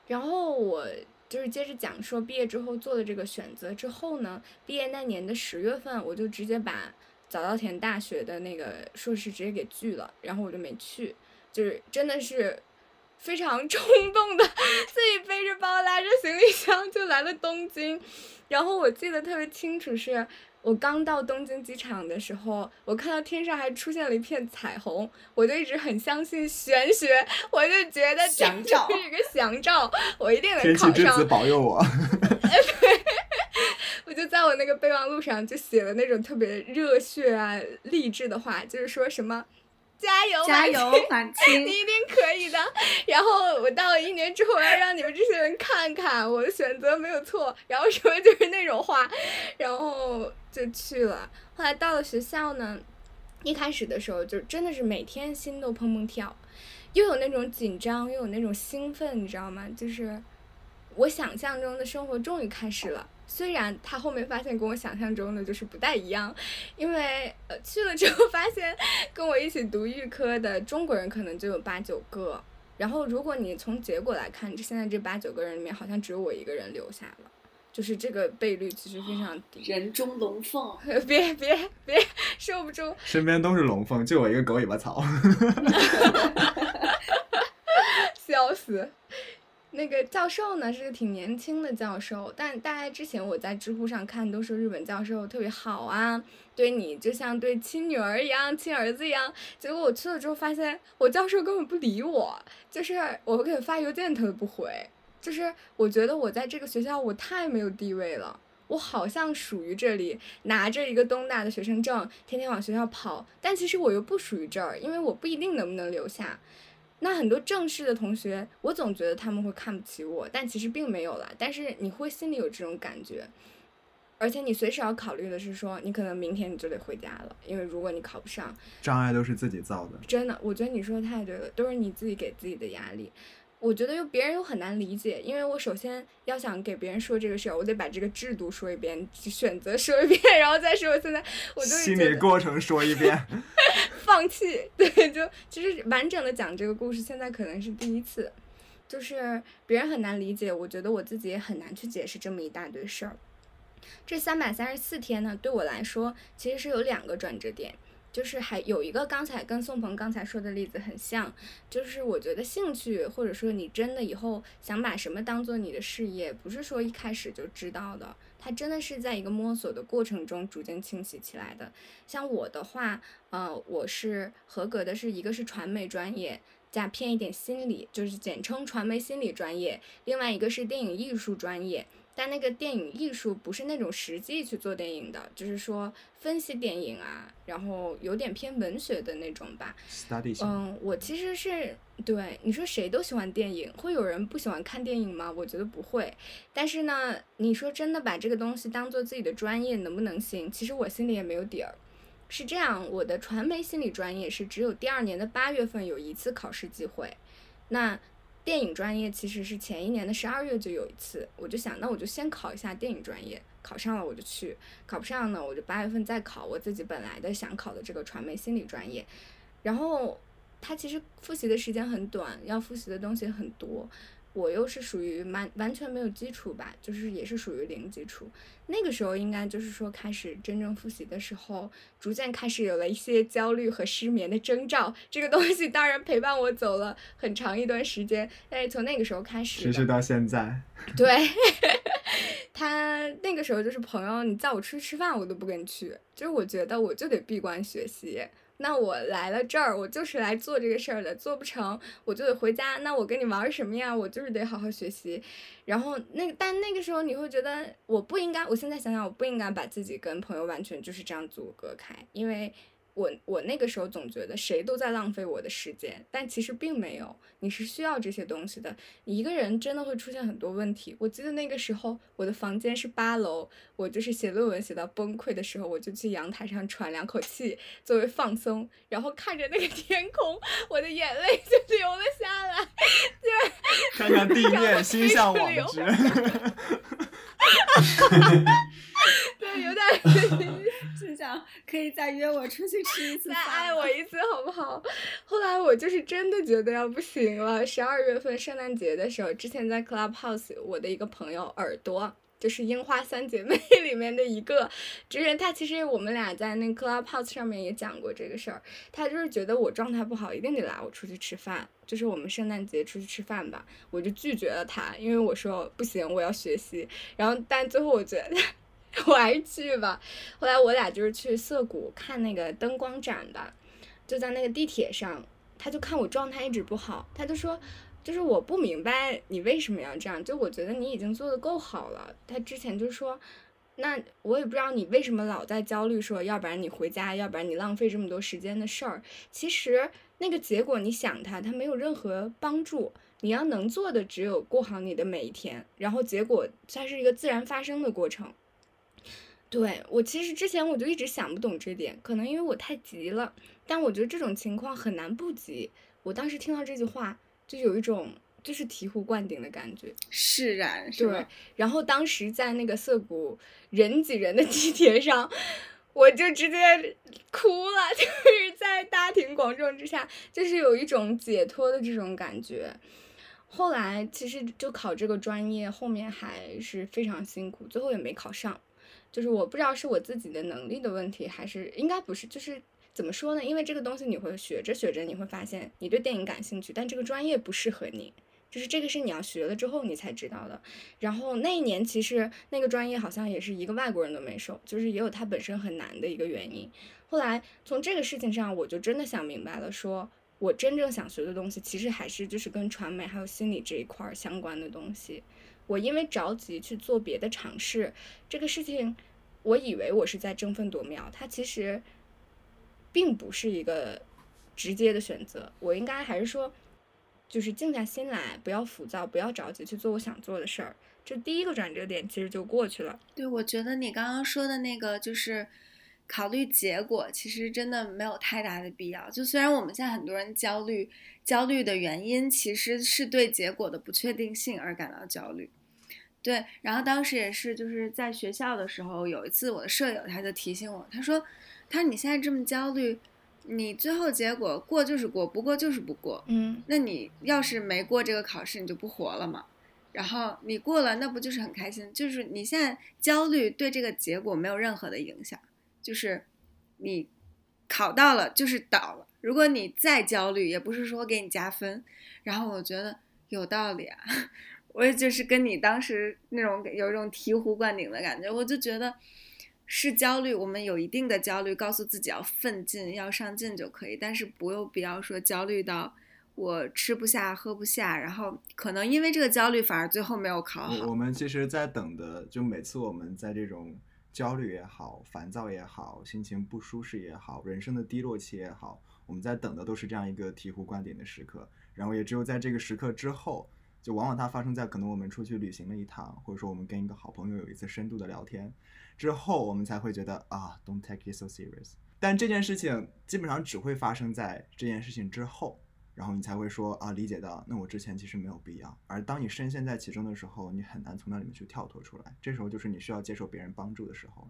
然后我就是接着讲说毕业之后做的这个选择之后呢，毕业那年的十月份，我就直接把早稻田大学的那个硕士直接给拒了，然后我就没去，就是真的是非常冲动的，自己背着包拉着行李箱就来了东京。然后我记得特别清楚，是我刚到东京机场的时候，我看到天上还出现了一片彩虹，我就一直很相信玄学，我就觉得这是一个祥兆，我一定能考上。天气之子保佑我。对，我就在我那个备忘录上就写了那种特别热血啊、励志的话，就是说什么。加油，加油，满清！你一定可以的。然后我到了一年之后，我要让你们这些人看看我的选择没有错。然后什么就是那种话，然后就去了。后来到了学校呢，一开始的时候就真的是每天心都砰砰跳，又有那种紧张，又有那种兴奋，你知道吗？就是我想象中的生活终于开始了。虽然他后面发现跟我想象中的就是不太一样，因为呃去了之后发现跟我一起读预科的中国人可能就有八九个，然后如果你从结果来看，这现在这八九个人里面好像只有我一个人留下了，就是这个倍率其实非常低。人中龙凤，别 别别，受不住！身边都是龙凤，就我一个狗尾巴草。笑死！那个教授呢是个挺年轻的教授，但大概之前我在知乎上看都说日本教授特别好啊，对你就像对亲女儿一样、亲儿子一样。结果我去了之后发现，我教授根本不理我，就是我给他发邮件他都不回，就是我觉得我在这个学校我太没有地位了，我好像属于这里，拿着一个东大的学生证，天天往学校跑，但其实我又不属于这儿，因为我不一定能不能留下。那很多正式的同学，我总觉得他们会看不起我，但其实并没有啦。但是你会心里有这种感觉，而且你随时要考虑的是说，你可能明天你就得回家了，因为如果你考不上，障碍都是自己造的。真的，我觉得你说的太对了，都是你自己给自己的压力。我觉得又别人又很难理解，因为我首先要想给别人说这个事儿，我得把这个制度说一遍，选择说一遍，然后再说。现在我就心理过程说一遍，放弃。对，就其实完整的讲这个故事，现在可能是第一次，就是别人很难理解，我觉得我自己也很难去解释这么一大堆事儿。这三百三十四天呢，对我来说其实是有两个转折点。就是还有一个刚才跟宋鹏刚才说的例子很像，就是我觉得兴趣或者说你真的以后想把什么当做你的事业，不是说一开始就知道的，它真的是在一个摸索的过程中逐渐清晰起来的。像我的话，呃，我是合格的，是一个是传媒专业加偏一点心理，就是简称传媒心理专业，另外一个是电影艺术专业。但那个电影艺术不是那种实际去做电影的，就是说分析电影啊，然后有点偏文学的那种吧。嗯，我其实是对你说谁都喜欢电影，会有人不喜欢看电影吗？我觉得不会。但是呢，你说真的把这个东西当做自己的专业能不能行？其实我心里也没有底儿。是这样，我的传媒心理专业是只有第二年的八月份有一次考试机会，那。电影专业其实是前一年的十二月就有一次，我就想，那我就先考一下电影专业，考上了我就去，考不上呢，我就八月份再考我自己本来的想考的这个传媒心理专业，然后它其实复习的时间很短，要复习的东西很多。我又是属于完完全没有基础吧，就是也是属于零基础。那个时候应该就是说开始真正复习的时候，逐渐开始有了一些焦虑和失眠的征兆。这个东西当然陪伴我走了很长一段时间，但是从那个时候开始，持续到现在。对，他那个时候就是朋友，你叫我出去吃饭，我都不跟你去，就是我觉得我就得闭关学习。那我来了这儿，我就是来做这个事儿的，做不成我就得回家。那我跟你玩什么呀？我就是得好好学习。然后那但那个时候你会觉得我不应该，我现在想想我不应该把自己跟朋友完全就是这样阻隔开，因为。我我那个时候总觉得谁都在浪费我的时间，但其实并没有。你是需要这些东西的。一个人真的会出现很多问题。我记得那个时候我的房间是八楼，我就是写论文写到崩溃的时候，我就去阳台上喘两口气作为放松，然后看着那个天空，我的眼泪就流了下来。对看看地面，心向往之。对，有点是 想可以再约我出去吃一次，再爱我一次好不好？后来我就是真的觉得要不行了。十二月份圣诞节的时候，之前在 Clubhouse，我的一个朋友耳朵，就是樱花三姐妹 里面的一个，就是他其实我们俩在那 Clubhouse 上面也讲过这个事儿。他就是觉得我状态不好，一定得拉我出去吃饭，就是我们圣诞节出去吃饭吧。我就拒绝了他，因为我说不行，我要学习。然后但最后我觉得。我还是去吧。后来我俩就是去涩谷看那个灯光展吧，就在那个地铁上，他就看我状态一直不好，他就说，就是我不明白你为什么要这样，就我觉得你已经做的够好了。他之前就说，那我也不知道你为什么老在焦虑，说要不然你回家，要不然你浪费这么多时间的事儿。其实那个结果你想它，它没有任何帮助。你要能做的只有过好你的每一天，然后结果它是一个自然发生的过程。对我其实之前我就一直想不懂这点，可能因为我太急了。但我觉得这种情况很难不急。我当时听到这句话，就有一种就是醍醐灌顶的感觉。释然是对？，然后当时在那个涩谷人挤人的 地铁上，我就直接哭了，就是在大庭广众之下，就是有一种解脱的这种感觉。后来其实就考这个专业，后面还是非常辛苦，最后也没考上。就是我不知道是我自己的能力的问题，还是应该不是，就是怎么说呢？因为这个东西你会学着学着，你会发现你对电影感兴趣，但这个专业不适合你。就是这个是你要学了之后你才知道的。然后那一年其实那个专业好像也是一个外国人都没收，就是也有它本身很难的一个原因。后来从这个事情上，我就真的想明白了，说我真正想学的东西，其实还是就是跟传媒还有心理这一块相关的东西。我因为着急去做别的尝试，这个事情，我以为我是在争分夺秒，它其实并不是一个直接的选择。我应该还是说，就是静下心来，不要浮躁，不要着急去做我想做的事儿。这第一个转折点其实就过去了。对，我觉得你刚刚说的那个就是考虑结果，其实真的没有太大的必要。就虽然我们现在很多人焦虑，焦虑的原因其实是对结果的不确定性而感到焦虑。对，然后当时也是就是在学校的时候，有一次我的舍友他就提醒我，他说：“他说你现在这么焦虑，你最后结果过就是过，不过就是不过。嗯那你要是没过这个考试，你就不活了嘛。然后你过了，那不就是很开心？就是你现在焦虑对这个结果没有任何的影响，就是你考到了就是倒了。如果你再焦虑，也不是说给你加分。然后我觉得有道理啊，我也就是跟你当时那种有一种醍醐灌顶的感觉，我就觉得是焦虑，我们有一定的焦虑，告诉自己要奋进、要上进就可以，但是不用必要说焦虑到我吃不下、喝不下，然后可能因为这个焦虑反而最后没有考好。我我们其实，在等的，就每次我们在这种焦虑也好、烦躁也好、心情不舒适也好、人生的低落期也好，我们在等的都是这样一个醍醐灌顶的时刻。然后也只有在这个时刻之后，就往往它发生在可能我们出去旅行了一趟，或者说我们跟一个好朋友有一次深度的聊天之后，我们才会觉得啊，don't take it so serious。但这件事情基本上只会发生在这件事情之后。然后你才会说啊，理解到那我之前其实没有必要。而当你深陷在其中的时候，你很难从那里面去跳脱出来。这时候就是你需要接受别人帮助的时候了。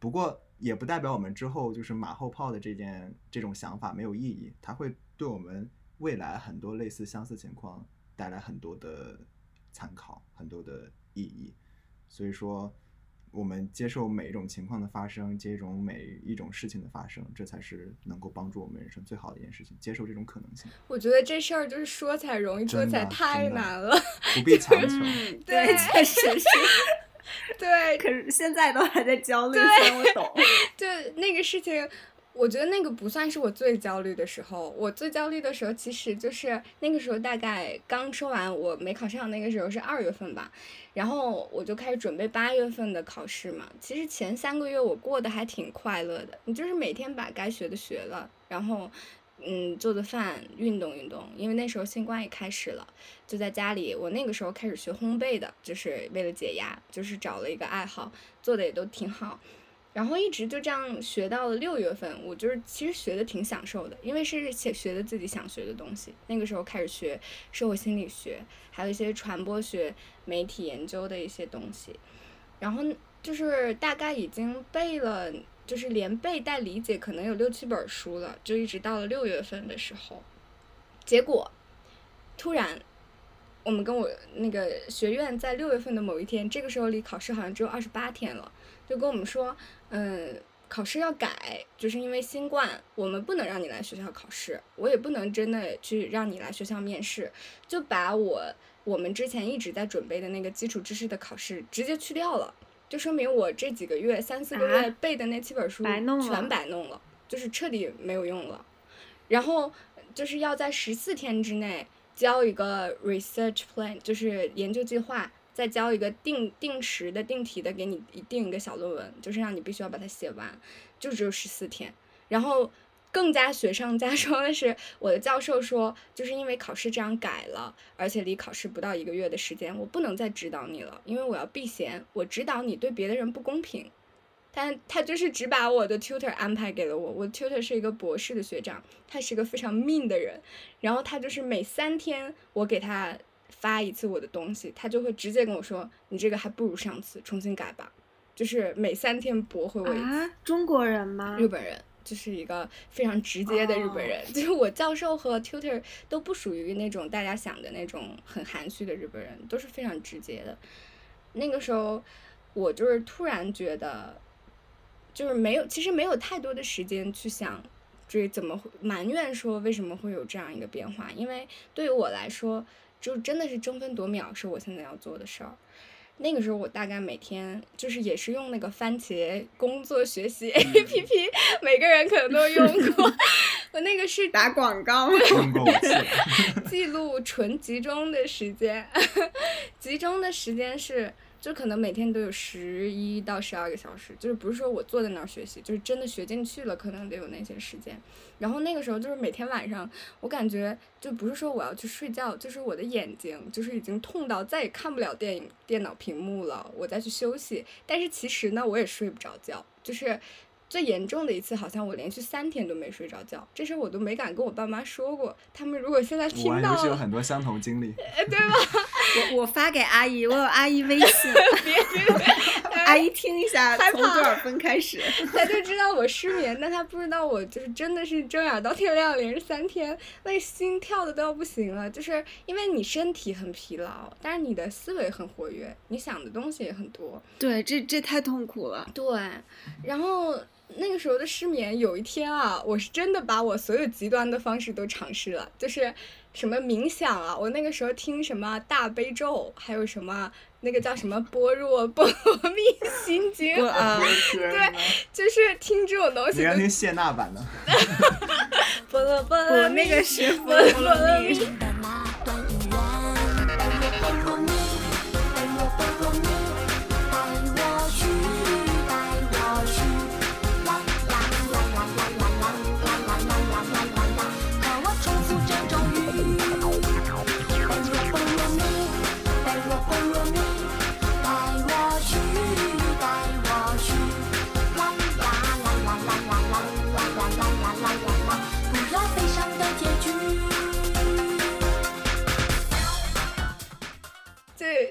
不过也不代表我们之后就是马后炮的这件这种想法没有意义，它会对我们未来很多类似相似情况带来很多的参考，很多的意义。所以说，我们接受每一种情况的发生，接受每一种事情的发生，这才是能够帮助我们人生最好的一件事情。接受这种可能性，我觉得这事儿就是说起来容易，做起来太难了。不必强求。嗯，对对，确实是。对，可是现在都还在焦虑，对虽然我懂。对那个事情，我觉得那个不算是我最焦虑的时候。我最焦虑的时候，其实就是那个时候，大概刚说完我没考上，那个时候是二月份吧，然后我就开始准备八月份的考试嘛。其实前三个月我过得还挺快乐的，你就是每天把该学的学了，然后。嗯，做做饭，运动运动，因为那时候新冠也开始了，就在家里。我那个时候开始学烘焙的，就是为了解压，就是找了一个爱好，做的也都挺好。然后一直就这样学到了六月份，我就是其实学的挺享受的，因为是学学的自己想学的东西。那个时候开始学社会心理学，还有一些传播学、媒体研究的一些东西。然后就是大概已经背了，就是连背带理解，可能有六七本书了，就一直到了六月份的时候，结果突然。我们跟我那个学院在六月份的某一天，这个时候离考试好像只有二十八天了，就跟我们说，嗯，考试要改，就是因为新冠，我们不能让你来学校考试，我也不能真的去让你来学校面试，就把我我们之前一直在准备的那个基础知识的考试直接去掉了，就说明我这几个月三四个月啊背的那七本书全白弄了，就是彻底没有用了，然后就是要在十四天之内。交一个 research plan，就是研究计划，再交一个定定时的定题的，给你定一个小论文，就是让你必须要把它写完，就只有十四天。然后更加雪上加霜的是，我的教授说，就是因为考试这样改了，而且离考试不到一个月的时间，我不能再指导你了，因为我要避嫌，我指导你对别的人不公平。但他就是只把我的 tutor 安排给了我，我 tutor 是一个博士的学长，他是一个非常 mean 的人，然后他就是每三天我给他发一次我的东西，他就会直接跟我说：“你这个还不如上次，重新改吧。”就是每三天驳回我一次。啊，中国人吗？日本人就是一个非常直接的日本人，就是我教授和 tutor 都不属于那种大家想的那种很含蓄的日本人，都是非常直接的。那个时候，我就是突然觉得，就是没有，其实没有太多的时间去想，这怎么会埋怨说为什么会有这样一个变化，因为对于我来说，就真的是争分夺秒是我现在要做的事儿。那个时候我大概每天就是也是用那个番茄工作学习 A P P，每个人可能都用过。我那个是打广告。记录纯集中的时间，集中的时间是就可能每天都有十一到十二个小时，就是不是说我坐在那儿学习，就是真的学进去了，可能得有那些时间。然后那个时候就是每天晚上，我感觉就不是说我要去睡觉，就是我的眼睛就是已经痛到再也看不了电影电脑屏幕了，我再去休息。但是其实呢，我也睡不着觉，就是最严重的一次，好像我连续三天都没睡着觉，这事我都没敢跟我爸妈说过。他们如果现在听到我是有，很多相同经历。我我发给阿姨，我有阿姨微信，别别别，阿姨听一下，从多少分开始？她就知道我失眠，但她不知道我就是真的是睁眼到天亮，连着三天，那心跳的都要不行了。就是因为你身体很疲劳，但是你的思维很活跃，你想的东西也很多。对，这这太痛苦了。对，然后那个时候的失眠，有一天啊，我是真的把我所有极端的方式都尝试了，就是什么冥想啊，我那个时候听什么大悲咒，还有什么那个叫什么般若波罗蜜心经，啊，对，就是听这种东西都你要听谢娜版的，波罗波我罗蜜那个是波罗蜜。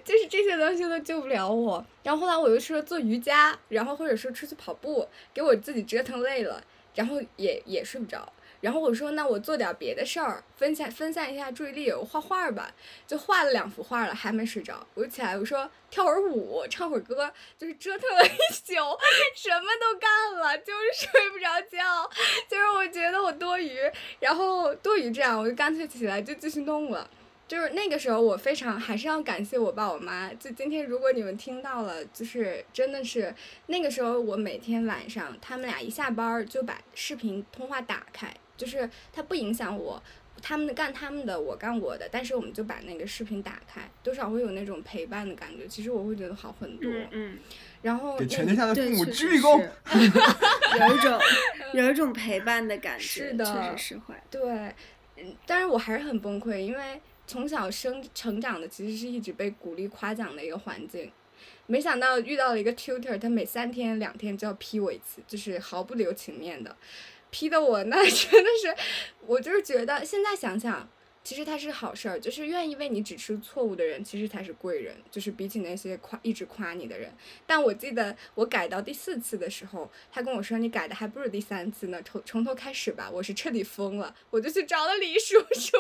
就是这些东西都救不了我。然后后来我又说做瑜伽，然后或者说出去跑步，给我自己折腾累了，然后也也睡不着。然后我说那我做点别的事儿，分散分散一下注意力，我画画吧，就画了两幅画了，还没睡着。我就起来我说跳会儿舞，唱会儿歌，就是折腾了一宿，什么都干了，就是睡不着觉。就是我觉得我多余，然后多余这样，我就干脆起来就继续弄了。就是那个时候，我非常还是要感谢我爸我妈。就今天，如果你们听到了，就是真的是那个时候，我每天晚上他们俩一下班儿就把视频通话打开，就是他不影响我，他们干他们的，我干我的，但是我们就把那个视频打开，多少会有那种陪伴的感觉。其实我会觉得好很多。嗯嗯，然后那给全天下的对，父母确实鞠一躬。是 有一种有一种陪伴的感觉，是的确实是会。对，嗯，但是我还是很崩溃，因为从小生成长的其实是一直被鼓励夸奖的一个环境，没想到遇到了一个 tutor，他每三天两天就要批我一次，就是毫不留情面的，批的我 那真的是，我就是觉得现在想想。其实他是好事儿，就是愿意为你指出错误的人，其实才是贵人，就是比起那些夸一直夸你的人。但我记得我改到第四次的时候，他跟我说你改的还不如第三次呢，从从头开始吧。我是彻底疯了，我就去找了李叔叔，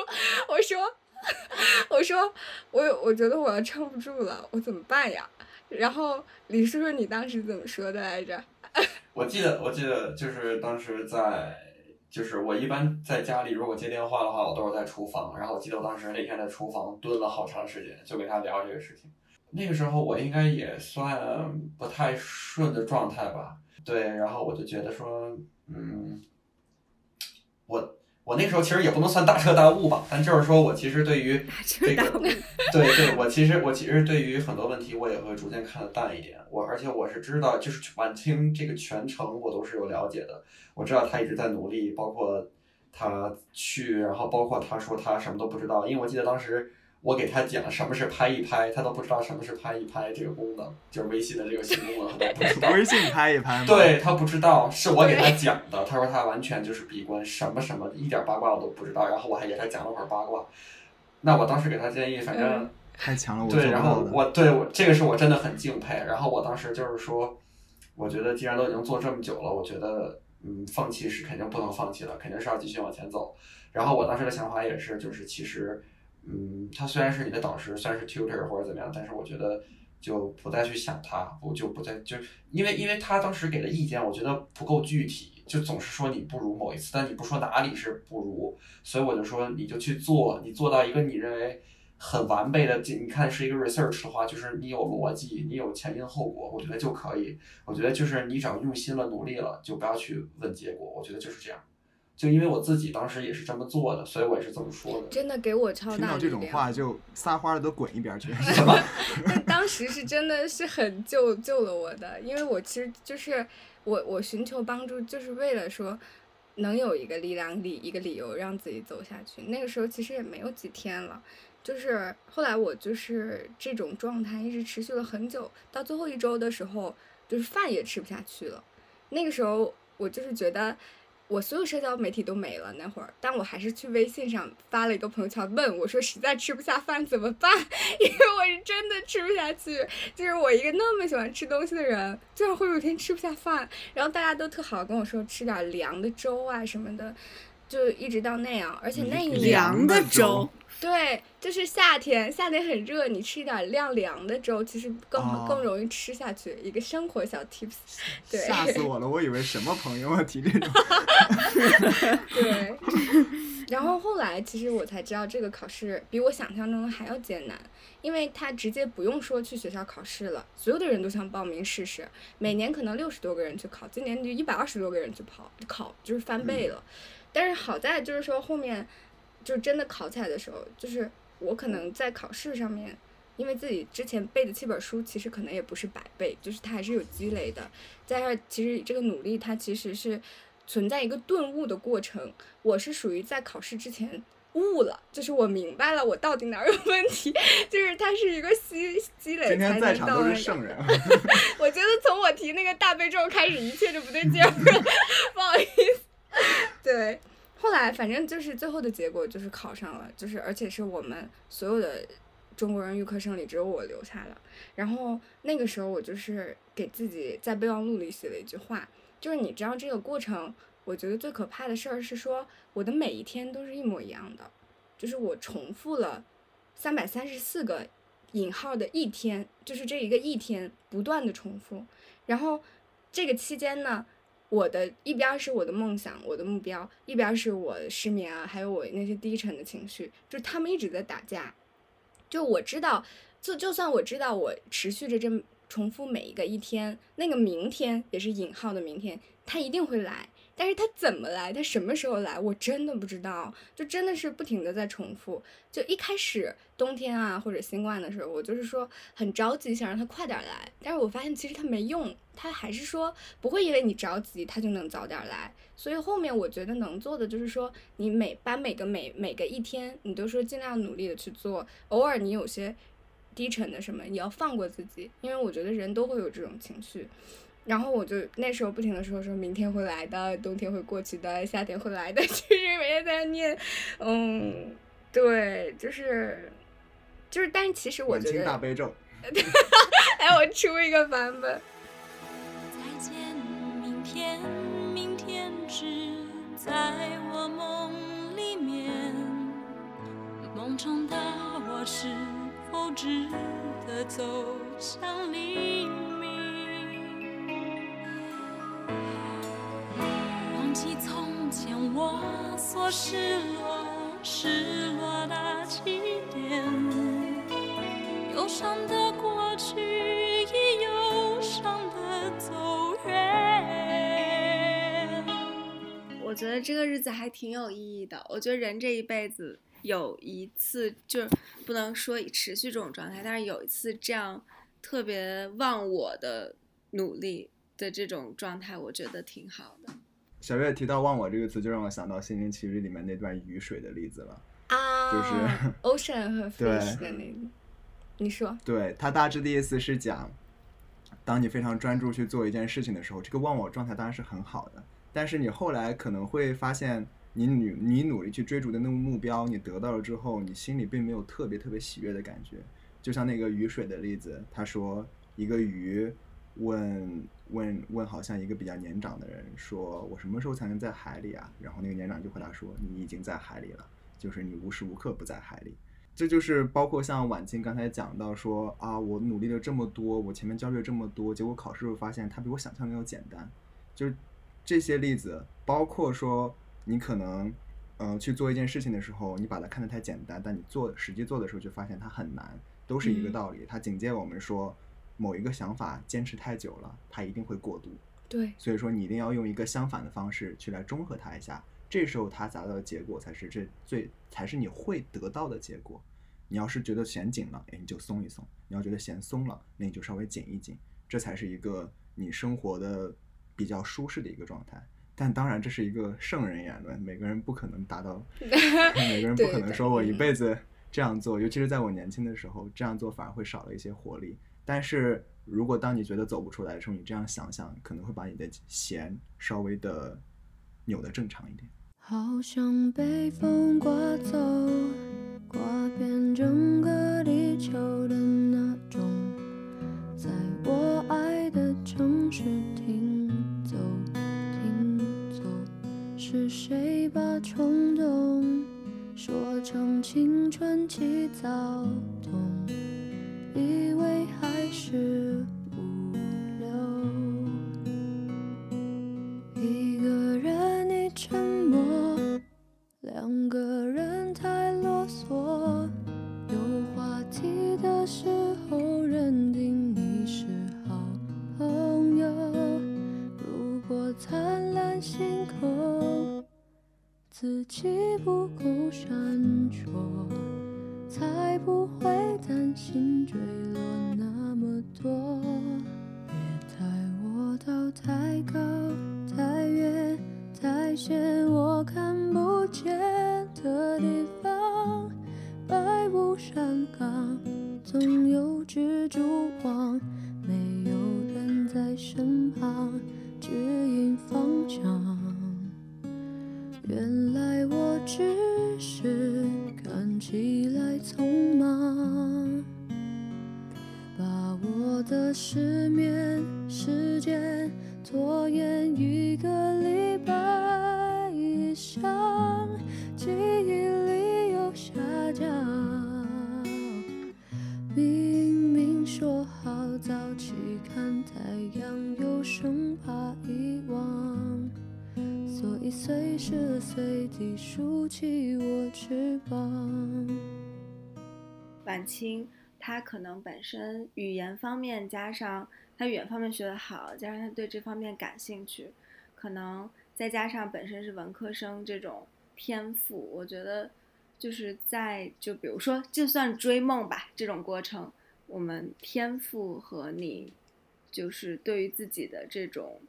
我说，我说我我觉得我要撑不住了，我怎么办呀？然后李叔叔，你当时怎么说的来着？我记得，我记得就是当时在，就是我一般在家里如果接电话的话，我都是在厨房。然后我记得我当时那天在厨房蹲了好长时间，就跟他聊这个事情。那个时候我应该也算不太顺的状态吧，对。然后我就觉得说，嗯，我我那时候其实也不能算大彻大悟吧，但就是说我其实对于这个对对，我其实我其实对于很多问题我也会逐渐看得淡一点。我而且我是知道，就是晚清这个全程我都是有了解的，我知道他一直在努力，包括他去，然后包括他说他什么都不知道，因为我记得当时我给他讲什么是拍一拍，他都不知道什么是拍一拍这个功能，就是微信的这个新功能，他都不知道。微信拍一拍吗。对他不知道，是我给他讲的。他说他完全就是闭关，什么什么一点八卦我都不知道。然后我还给他讲了会儿八卦。那我当时给他建议，反正嗯太强了，我做对，然。后我对我这个是我真的很敬佩。然后我当时就是说，我觉得既然都已经做这么久了，我觉得嗯，放弃是肯定不能放弃的，肯定是要继续往前走。然后我当时的想法也是，就是其实嗯，他虽然是你的导师，虽然是 tutor 或者怎么样，但是我觉得就不再去想他，我就不再就因为因为他当时给的意见，我觉得不够具体，就总是说你不如某一次，但你不说哪里是不如，所以我就说你就去做，你做到一个你认为很完备的，你看是一个 research 的话，就是你有逻辑，你有前因后果，我觉得就可以。我觉得就是你只要用心了、努力了，就不要去问结果。我觉得就是这样。就因为我自己当时也是这么做的，所以我也是这么说的。真的给我超听到这。种话就撒花儿的都滚一边儿去。是吧？但当时是真的是很救救了我的，因为我其实就是我我寻求帮助，就是为了说能有一个力量理一个理由让自己走下去。那个时候其实也没有几天了，就是后来我就是这种状态一直持续了很久，到最后一周的时候，就是饭也吃不下去了。那个时候我就是觉得。我所有社交媒体都没了那会儿，但我还是去微信上发了一个朋友圈，问我说实在吃不下饭怎么办？因为我是真的吃不下去，就是我一个那么喜欢吃东西的人，居然会有一天吃不下饭。然后大家都特好跟我说吃点凉的粥啊什么的，就一直到那样。而且那一年凉的粥，对，就是夏天，夏天很热，你吃一点凉凉的粥，其实更、哦更容易吃下去。一个生活小 tips，对，吓死我了！我以为什么朋友啊提这种。对，然后后来其实我才知道这个考试比我想象中的还要艰难，因为他直接不用说去学校考试了，所有的人都想报名试试。每年可能六十多个人去考，今年就一百二十多个人去跑考，就是翻倍了。但是好在就是说后面就真的考起来的时候，就是我可能在考试上面。因为自己之前背的七本书，其实可能也不是白背，就是它还是有积累的。加上，其实这个努力，它其实是存在一个顿悟的过程。我是属于在考试之前悟了，就是我明白了我到底哪儿有问题，就是它是一个积积累今才天在场都。是圣人。我觉得从我提那个大悲咒开始，一切就不对劲儿了，不好意思。对，后来反正就是最后的结果就是考上了，就是而且是我们所有的中国人预科生里只有我留下了。然后那个时候我就是给自己在备忘录里写了一句话，就是你知道这个过程，我觉得最可怕的事儿是说我的每一天都是一模一样的，就是我重复了三百三十四个引号的一天，就是这一个一天不断的重复，然后这个期间呢，我的一边是我的梦想，我的目标，一边是我失眠啊，还有我那些低沉的情绪，就是他们一直在打架。就我知道，就就算我知道我持续着这重复每一个一天，那个明天也是引号的明天，它一定会来。但是它怎么来，它什么时候来，我真的不知道。就真的是不停的在重复。就一开始冬天啊或者新冠的时候，我就是说很着急，想让它快点来。但是我发现其实它没用，它还是说不会因为你着急，它就能早点来。所以后面我觉得能做的就是说，你每把每个每每个一天，你都说尽量努力的去做，偶尔你有些低沉的什么，你要放过自己，因为我觉得人都会有这种情绪。然后我就那时候不停的说说明天会来的，冬天会过去的，夏天会来的，就是每天在那念，嗯，对，就是就是，但是其实我觉得，大悲咒，哎，我出一个版本，再见，明天，明天只在我梦里面。梦中的我是否值得走向黎明？忘记从前我所失落、失落的起点。忧伤的过去，已忧伤的走远。我觉得这个日子还挺有意义的。我觉得人这一辈子有一次，就是不能说持续这种状态，但是有一次这样特别忘我的努力的这种状态，我觉得挺好的。小月提到“忘我”这个词，就让我想到《心灵奇旅》里面那段雨水的例子了。啊，就 是 ocean 和 fish 的那个，你说，对他大致的意思是讲，当你非常专注去做一件事情的时候，这个忘我状态当然是很好的，但是你后来可能会发现，你努你努力去追逐的那个目标，你得到了之后，你心里并没有特别特别喜悦的感觉。就像那个雨水的例子，他说一个鱼问问问，好像一个比较年长的人说：“我什么时候才能在海里啊？”然后那个年长就回答说：“你已经在海里了，就是你无时无刻不在海里。”这就是包括像晚清刚才讲到说啊，我努力了这么多，我前面焦虑了这么多，结果考试时候发现它比我想象的要简单。就是这些例子，包括说你可能，呃，去做一件事情的时候，你把它看得太简单，但你做实际做的时候就发现它很难，都是一个嗯道理。它警戒我们说，某一个想法坚持太久了，它一定会过度。对，所以说你一定要用一个相反的方式去来中和它一下，这时候它达到的结果才是这最才是你会得到的结果。你要是觉得嫌紧了，哎，你就松一松；你要觉得嫌松了，那你就稍微紧一紧，这才是一个你生活的比较舒适的一个状态。但当然，这是一个圣人言论，每个人不可能达到，每个人不可能说我一嗯辈子这样做，尤其是在我年轻的时候，这样做反而会少了一些活力。但是如果当你觉得走不出来的时候，你这样想想，可能会把你的弦稍微的扭得正常一点。好像被风刮走，刮遍整个地球的那种，在我爱的城市停走，停走。是谁把冲动说成青春期躁？以为还是无聊。一个人你沉默，两个人太啰嗦。有话题的时候，认定你是好朋友。如果灿烂星空，自己不够闪烁，才不会担心坠落那么多。别带我到太高、太远、太险我看不见的地方。白雾山岗，总有蜘蛛网，没有人在身旁指引方向。原来我只是看起来匆忙，把我的失眠时间拖延一个礼拜以上，记忆力又下降。明明说好早起看太阳，又生怕遗忘。所以随时随地竖起我翅膀。晚清他可能本身语言方面加上他语言方面学得好，加上他对这方面感兴趣，可能再加上本身是文科生这种天赋，我觉得就是在就比如说，就算追梦吧这种过程，我们天赋和你就是对于自己的这种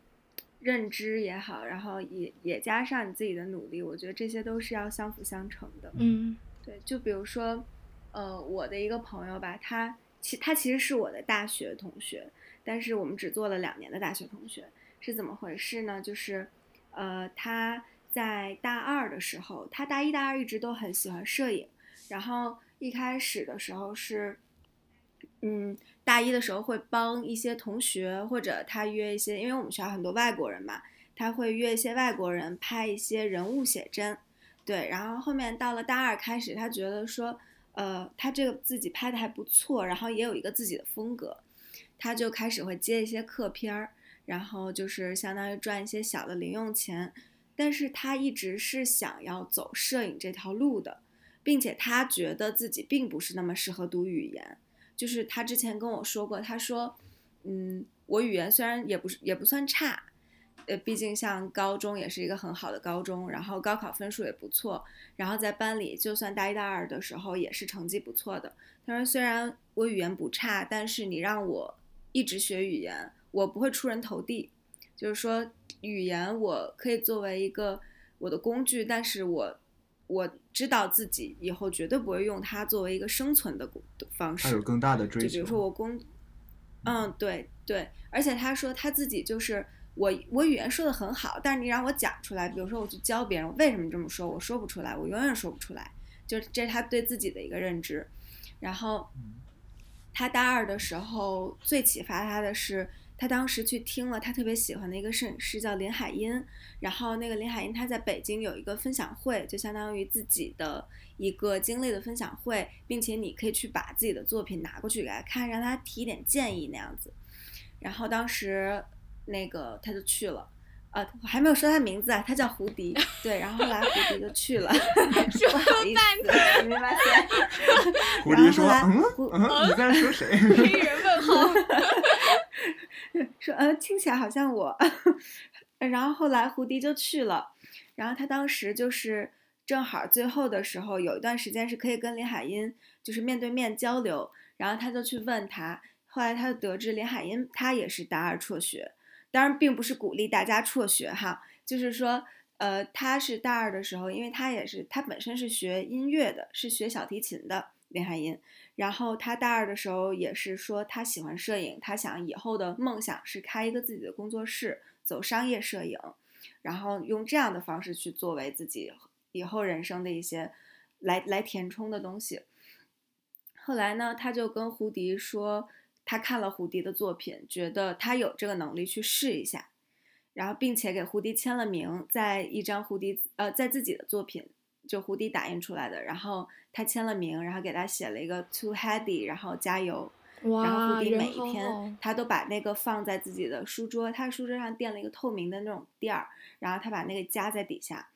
认知也好，然后也也加上你自己的努力，我觉得这些都是要相辅相成的。嗯对，就比如说，呃，我的一个朋友吧，他其他其实是我的大学同学，但是我们只做了两年的大学同学，是怎么回事呢？就是，呃，他在大二的时候，他大一大二一直都很喜欢摄影，然后一开始的时候是，嗯，大一的时候会帮一些同学或者他约一些，因为我们学校很多外国人嘛，他会约一些外国人拍一些人物写真。对，然后后面到了大二开始，他觉得说，呃，他这个自己拍的还不错，然后也有一个自己的风格，他就开始会接一些客片儿，然后就是相当于赚一些小的零用钱。但是他一直是想要走摄影这条路的，并且他觉得自己并不是那么适合读语言。就是他之前跟我说过，他说，嗯，我语言虽然也不是也不算差，呃，毕竟像高中也是一个很好的高中，然后高考分数也不错，然后在班里就算大一大二的时候也是成绩不错的。他说虽然我语言不差，但是你让我一直学语言，我不会出人头地。就是说语言我可以作为一个我的工具，但是我我知道自己以后绝对不会用它作为一个生存的方式。他有更大的追求。就比如说我工，嗯，对对，而且他说他自己就是我我语言说的很好，但是你让我讲出来，比如说我去教别人，为什么这么说，我说不出来，我永远说不出来，就是这是他对自己的一个认知。然后他大二的时候最启发他的是，他当时去听了他特别喜欢的一个摄影师叫林海音，然后那个林海音他在北京有一个分享会，就相当于自己的一个经历的分享会，并且你可以去把自己的作品拿过去给他看，让他提一点建议那样子。然后当时那个他就去了。呃，我还没有说他名字啊，他叫胡迪，对，然后后来胡迪就去了，不好意思，没发现。胡迪说：“然后嗯后来嗯，你在说谁黑人问号。说呃听起来好像我，然后后来胡迪就去了，然后他当时就是正好最后的时候有一段时间是可以跟林海音就是面对面交流，然后他就去问他，后来他就得知林海音他也是大二辍学，当然并不是鼓励大家辍学哈，就是说。呃，他是大二的时候，因为他也是他本身是学音乐的，是学小提琴的林海音。然后他大二的时候也是说他喜欢摄影，他想以后的梦想是开一个自己的工作室，走商业摄影，然后用这样的方式去作为自己以后人生的一些来来填充的东西。后来呢，他就跟胡迪说，他看了胡迪的作品，觉得他有这个能力去试一下。然后并且给胡迪签了名，在一张胡迪呃在自己的作品就胡迪打印出来的，然后他签了名，然后给他写了一个 To Hedy，然后加油。然后，胡迪每一天好他都把那个放在自己的书桌，他书桌上垫了一个透明的那种垫儿，然后他把那个夹在底下。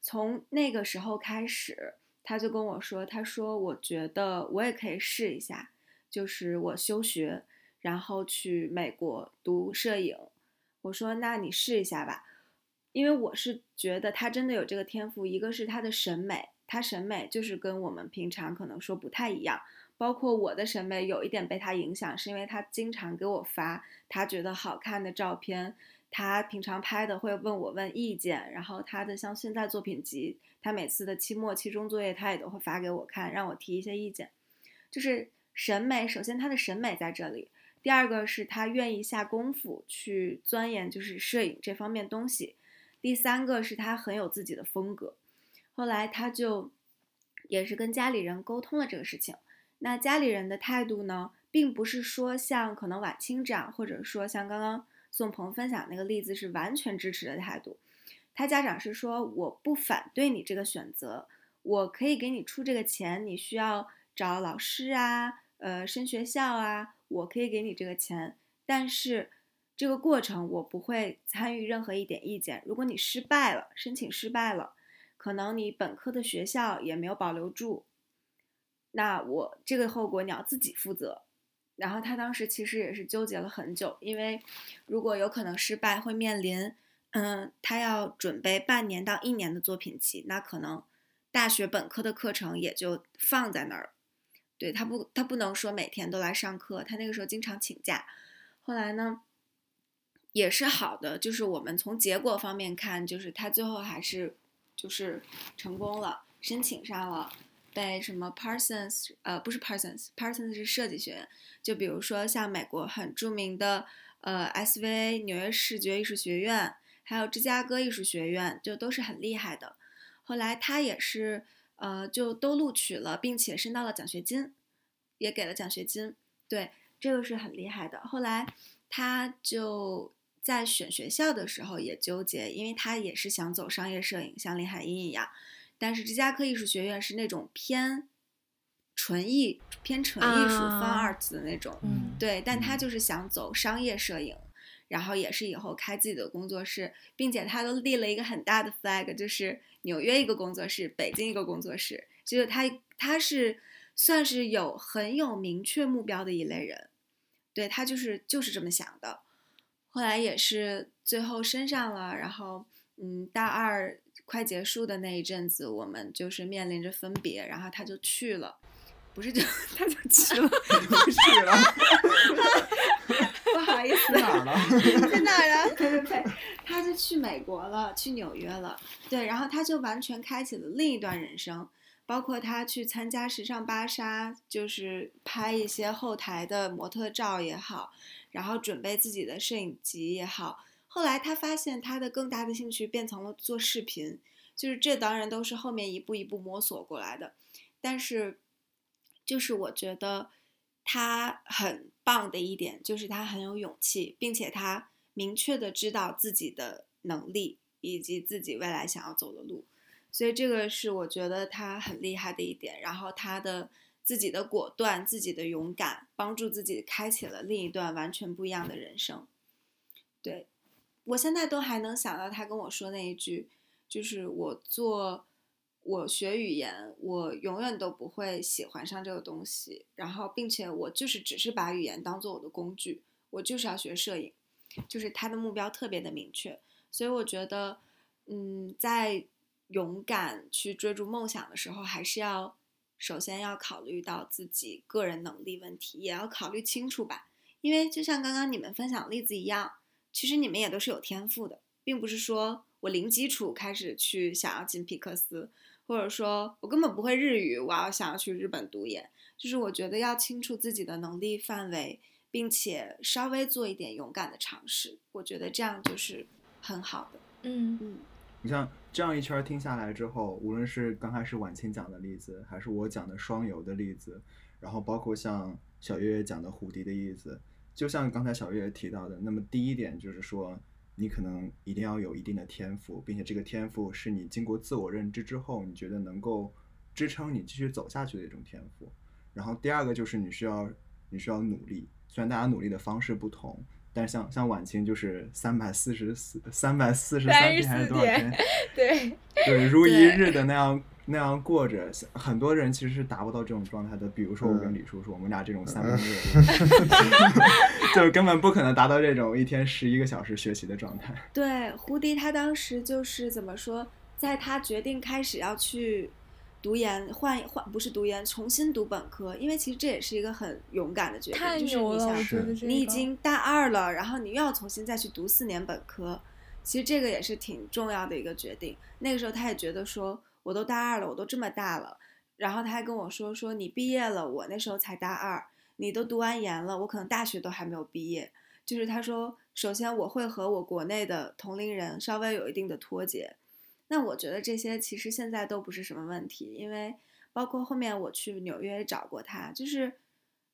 从那个时候开始，他就跟我说，他说我觉得我也可以试一下，就是我休学，然后去美国读摄影。我说那你试一下吧，因为我是觉得他真的有这个天赋，一个是他的审美，他审美就是跟我们平常可能说不太一样，包括我的审美有一点被他影响，是因为他经常给我发他觉得好看的照片，他平常拍的会问我问意见，然后他的像现在作品集，他每次的期末、期中作业他也都会发给我看，让我提一些意见，就是审美，首先他的审美在这里。第二个是他愿意下功夫去钻研，就是摄影这方面东西。第三个是他很有自己的风格。后来他就也是跟家里人沟通了这个事情。那家里人的态度呢，并不是说像可能晚清这样，或者说像刚刚宋鹏分享那个例子是完全支持的态度。他家长是说，我不反对你这个选择，我可以给你出这个钱，你需要找老师啊，呃，升学校啊。我可以给你这个钱，但是这个过程我不会参与任何一点意见。如果你失败了，申请失败了，可能你本科的学校也没有保留住，那我这个后果你要自己负责。然后他当时其实也是纠结了很久，因为如果有可能失败，会面临，嗯，他要准备半年到一年的作品集，那可能大学本科的课程也就放在那儿。对他不，他不能说每天都来上课，他那个时候经常请假。后来呢，也是好的，就是我们从结果方面看，就是他最后还是就是成功了，申请上了，被什么 Parsons，呃，不是 Parsons，Parsons 是设计学院，就比如说像美国很著名的呃 SVA 纽约视觉艺术学院，还有芝加哥艺术学院，就都是很厉害的。后来他也是。呃，就都录取了，并且申到了奖学金，也给了奖学金。对，这个是很厉害的。后来他就在选学校的时候也纠结，因为他也是想走商业摄影，像林海音一样。但是芝加哥艺术学院是那种偏纯艺、偏纯艺术、啊 fun arts 的那种，嗯对。但他就是想走商业摄影。然后也是以后开自己的工作室，并且他都立了一个很大的 flag，就是纽约一个工作室，北京一个工作室，就是他他是算是有很有明确目标的一类人，对他就是就是这么想的。后来也是最后升上了，然后嗯，大二快结束的那一阵子，我们就是面临着分别，然后他就去了，不是就 他就去了，去了，不好意思，哪儿了？在哪儿了？对对对，他就去美国了，去纽约了。对，然后他就完全开启了另一段人生，包括他去参加时尚芭莎，就是拍一些后台的模特照也好，然后准备自己的摄影集也好。后来他发现他的更大的兴趣变成了做视频，就是这当然都是后面一步一步摸索过来的，但是就是我觉得他很棒的一点就是他很有勇气，并且他明确的知道自己的能力以及自己未来想要走的路，所以这个是我觉得他很厉害的一点。然后他的自己的果断、自己的勇敢，帮助自己开启了另一段完全不一样的人生。对我现在都还能想到他跟我说那一句，就是我做。我学语言，我永远都不会喜欢上这个东西，然后并且我就是只是把语言当做我的工具，我就是要学摄影，就是他的目标特别的明确，所以我觉得，嗯，在勇敢去追逐梦想的时候，还是要首先要考虑到自己个人能力问题，也要考虑清楚吧，因为就像刚刚你们分享的例子一样，其实你们也都是有天赋的，并不是说我零基础开始去想要进皮克斯。或者说我根本不会日语，我要想要去日本读研，就是我觉得要清楚自己的能力范围，并且稍微做一点勇敢的尝试，我觉得这样就是很好的。嗯嗯，你像这样一圈听下来之后，无论是刚开始晚清讲的例子，还是我讲的双游的例子，然后包括像小月月讲的胡迪的例子，就像刚才小月月提到的，那么第一点就是说。你可能一定要有一定的天赋，并且这个天赋是你经过自我认知之后，你觉得能够支撑你继续走下去的一种天赋。然后第二个就是你需要你需要努力，虽然大家努力的方式不同，但是像像晚清就是三百四十四三百四十三天还是多少天？对对，如一日的那样那样过着，很多人其实是达不到这种状态的。比如说我跟李叔叔，我们俩这种三分热度，就根本不可能达到这种一天十一个小时学习的状态。对，胡迪他当时就是怎么说，在他决定开始要去读研，换换不是读研，重新读本科，因为其实这也是一个很勇敢的决定，就是，你想你已经大二了，然后你又要重新再去读四年本科，其实这个也是挺重要的一个决定。那个时候他也觉得说，我都大二了，我都这么大了，然后他还跟我说说你毕业了，我那时候才大二，你都读完研了，我可能大学都还没有毕业。就是他说，首先我会和我国内的同龄人稍微有一定的脱节，那我觉得这些其实现在都不是什么问题，因为包括后面我去纽约找过他，就是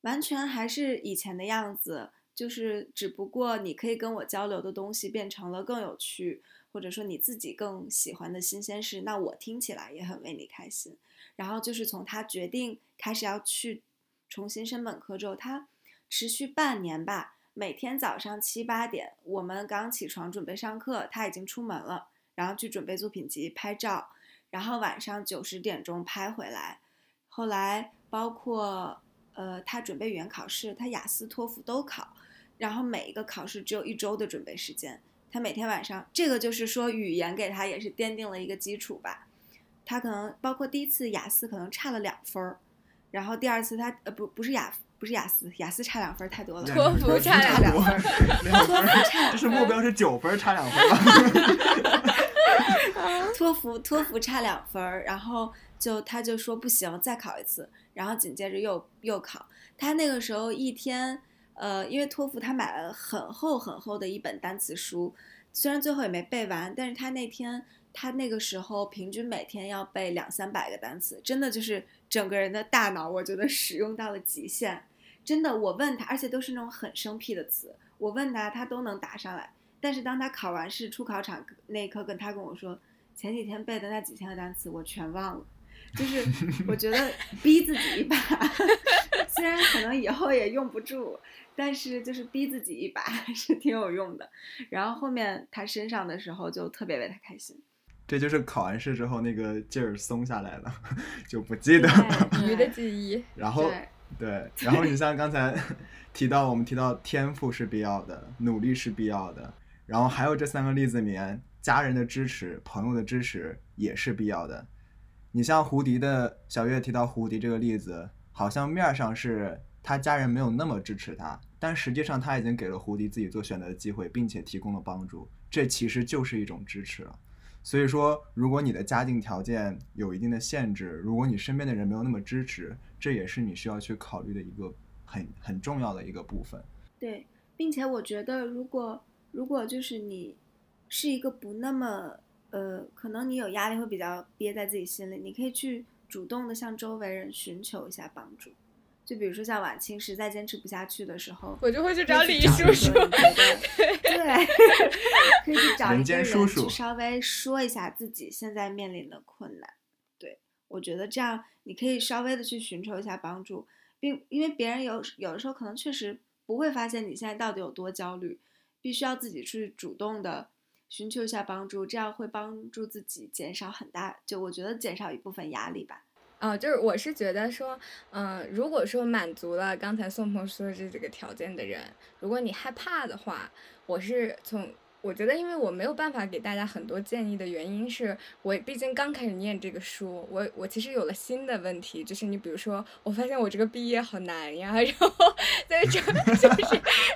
完全还是以前的样子，就是只不过你可以跟我交流的东西变成了更有趣，或者说你自己更喜欢的新鲜事，那我听起来也很为你开心。然后就是从他决定开始要去重新升本科之后，他持续半年吧，每天早上七八点，我们刚起床准备上课，他已经出门了，然后去准备作品集拍照，然后晚上九十点钟拍回来。后来包括呃，他准备语言考试，他雅思、托福都考，然后每一个考试只有一周的准备时间。他每天晚上，这个就是说语言给他也是奠定了一个基础吧。他可能包括第一次雅思可能差了两分儿，然后第二次他呃不不是雅不是雅思，雅思差两分儿太多了，托福差差两两分儿，两分儿，差 这是目标是九分儿，差两分？托福托福差两分儿，然后就他就说不行，再考一次，然后紧接着又又考。他那个时候一天，呃，因为托福他买了很厚很厚的一本单词书，虽然最后也没背完，但是他那天他那个时候平均每天要背两三百个单词，真的就是整个人的大脑我觉得使用到了极限。真的，我问他，而且都是那种很生僻的词，我问他，他都能答上来。但是当他考完试出考场那一刻，跟他跟我说，前几天背的那几千个单词我全忘了，就是我觉得 逼自己一把，虽然可能以后也用不住，但是就是逼自己一把还 是挺有用的。然后后面他身上的时候就特别为他开心。这就是考完试之后那个劲儿松下来了，就不记得了。鱼的记忆，然后对对，然后你像刚才提到，我们提到天赋是必要的，努力是必要的，然后还有这三个例子里面，家人的支持、朋友的支持也是必要的。你像胡迪的小月提到胡迪这个例子，好像面上是他家人没有那么支持他，但实际上他已经给了胡迪自己做选择的机会，并且提供了帮助，这其实就是一种支持了。所以说，如果你的家境条件有一定的限制，如果你身边的人没有那么支持，这也是你需要去考虑的一个很很重要的一个部分。对，并且我觉得，如果如果就是你是一个不那么呃，可能你有压力会比较憋在自己心里，你可以去主动的向周围人寻求一下帮助。就比如说像晚清实在坚持不下去的时候，我就会去找李叔叔。对，可以去找一个人间叔叔去稍微说一下自己现在面临的困难。对我觉得这样你可以稍微的去寻求一下帮助，并因为别人有有的时候可能确实不会发现你现在到底有多焦虑，必须要自己去主动的寻求一下帮助，这样会帮助自己减少很大，就我觉得减少一部分压力吧。啊，就是我是觉得说，嗯、如果说满足了刚才宋鹏说的这几个条件的人，如果你害怕的话，我是从我觉得，因为我没有办法给大家很多建议的原因是，我毕竟刚开始念这个书，我我其实有了新的问题，就是你比如说，我发现我这个毕业好难呀，然后在这就是，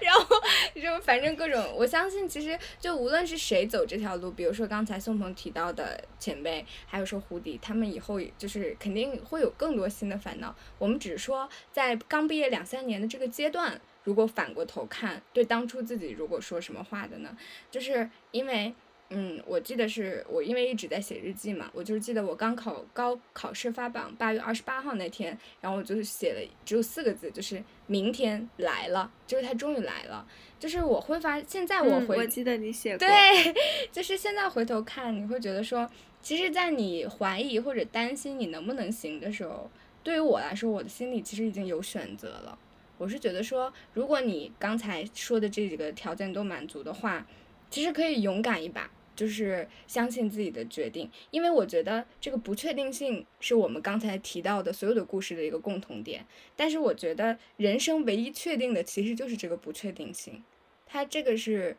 然后就反正各种，我相信其实就无论是谁走这条路，比如说刚才宋鹏提到的前辈，还有说胡迪，他们以后就是肯定会有更多新的烦恼。我们只是说在刚毕业两三年的这个阶段，如果反过头看，对当初自己如果说什么话的呢？就是因为。嗯，我记得是我因为一直在写日记嘛，我就是记得我刚考高考试发榜八月二十八号那天，然后我就是写了只有四个字，就是明天来了，就是他终于来了。就是我会发，现在我回、嗯我记得你写 过，对，就是现在回头看，你会觉得说，其实，在你怀疑或者担心你能不能行的时候，对于我来说，我的心里其实已经有选择了。我是觉得说，如果你刚才说的这几个条件都满足的话，其实可以勇敢一把，就是相信自己的决定，因为我觉得这个不确定性是我们刚才提到的所有的故事的一个共同点。但是我觉得人生唯一确定的其实就是这个不确定性，它这个是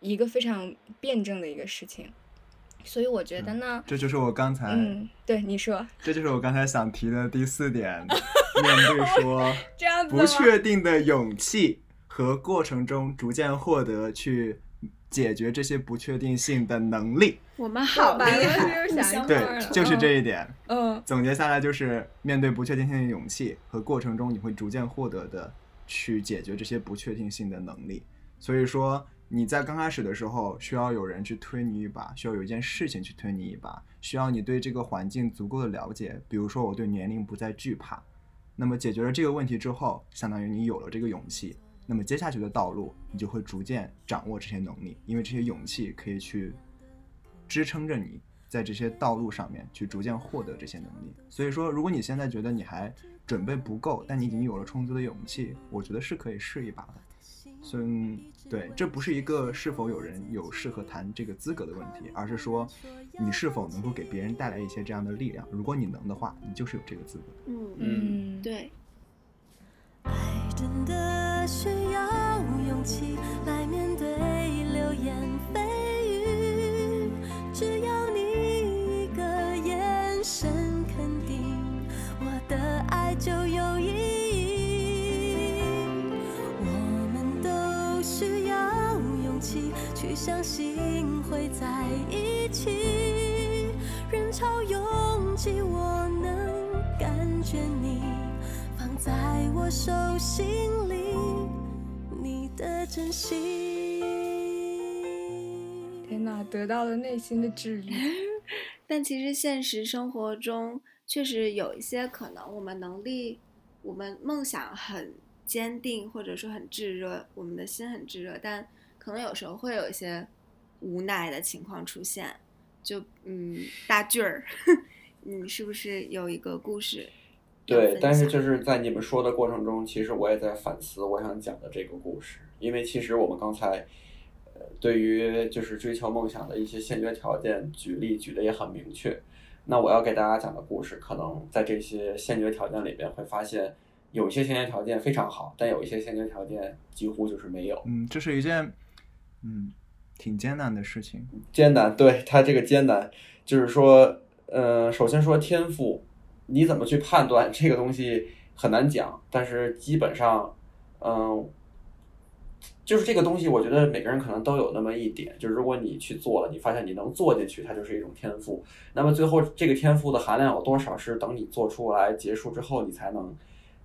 一个非常辩证的一个事情。所以我觉得呢，这就是我刚才，嗯，对你说这就是我刚才想提的第四点，面对说 这样子不确定的勇气和过程中逐渐获得去解决这些不确定性的能力。我们好把东西厉害，又想一互相对 就是这一点。嗯总结下来就是，面对不确定性的勇气和过程中你会逐渐获得的去解决这些不确定性的能力。所以说，你在刚开始的时候需要有人去推你一把，需要有一件事情去推你一把，需要你对这个环境足够的了解。比如说，我对年龄不再惧怕。那么解决了这个问题之后，相当于你有了这个勇气。那么接下去的道路，你就会逐渐掌握这些能力，因为这些勇气可以去支撑着你在这些道路上面去逐渐获得这些能力。所以说，如果你现在觉得你还准备不够，但你已经有了充足的勇气，我觉得是可以试一把的。所以，嗯对，这不是一个是否有人有适合谈这个资格的问题，而是说你是否能够给别人带来一些这样的力量。如果你能的话，你就是有这个资格。嗯，嗯，对，爱真的需要勇气来面对流言蜚相信会在一起，人潮拥挤，我能感觉你。放在我手心里，你的真心。天哪，得到了内心的治愈。但其实现实生活中确实有一些可能，我们能力，我们梦想很坚定，或者说很炙热，我们的心很炙热，但可能有时候会有一些无奈的情况出现。就嗯，大句儿，你是不是有一个故事，对但是就是在你们说的过程中，其实我也在反思我想讲的这个故事，因为其实我们刚才，呃，对于就是追求梦想的一些先决条件举例举的也很明确。那我要给大家讲的故事，可能在这些先决条件里边会发现，有一些先决条件非常好，但有一些先决条件几乎就是没有。嗯，这是一件嗯挺艰难的事情。艰难，对它这个艰难，就是说，呃，首先说天赋，你怎么去判断这个东西很难讲，但是基本上，嗯、就是这个东西，我觉得每个人可能都有那么一点，就是如果你去做了，你发现你能做进去，它就是一种天赋。那么最后这个天赋的含量有多少，是等你做出来结束之后，你才能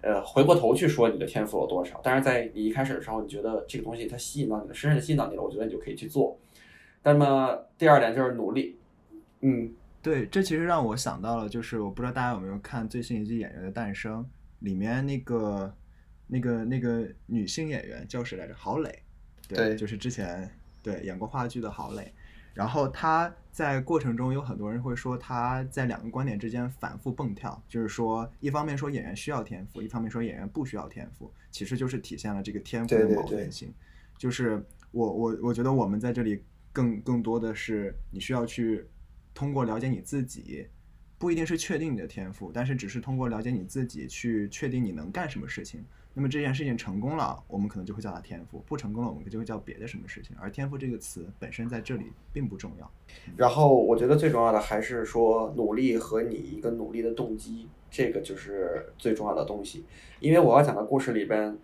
呃，回过头去说你的天赋有多少。但是在你一开始的时候，你觉得这个东西它吸引到你了，深深的吸引到你了，我觉得你就可以去做。那么第二点就是努力，嗯，对，这其实让我想到了，就是我不知道大家有没有看最新一季《演员的诞生》，里面那个那个那个女性演员叫谁来着？郝蕾，对就是之前对演过话剧的郝蕾。然后她在过程中有很多人会说他在两个观点之间反复蹦跳，就是说一方面说演员需要天赋，一方面说演员不需要天赋，其实就是体现了这个天赋的对对对矛盾性。就是我我我觉得我们在这里更更多的是你需要去通过了解你自己，不一定是确定你的天赋，但是只是通过了解你自己去确定你能干什么事情。那么这件事情成功了，我们可能就会叫它天赋；不成功了，我们就会叫别的什么事情。而天赋这个词本身在这里并不重要。然后我觉得最重要的还是说努力和你一个努力的动机，这个就是最重要的东西。因为我要讲的故事里边，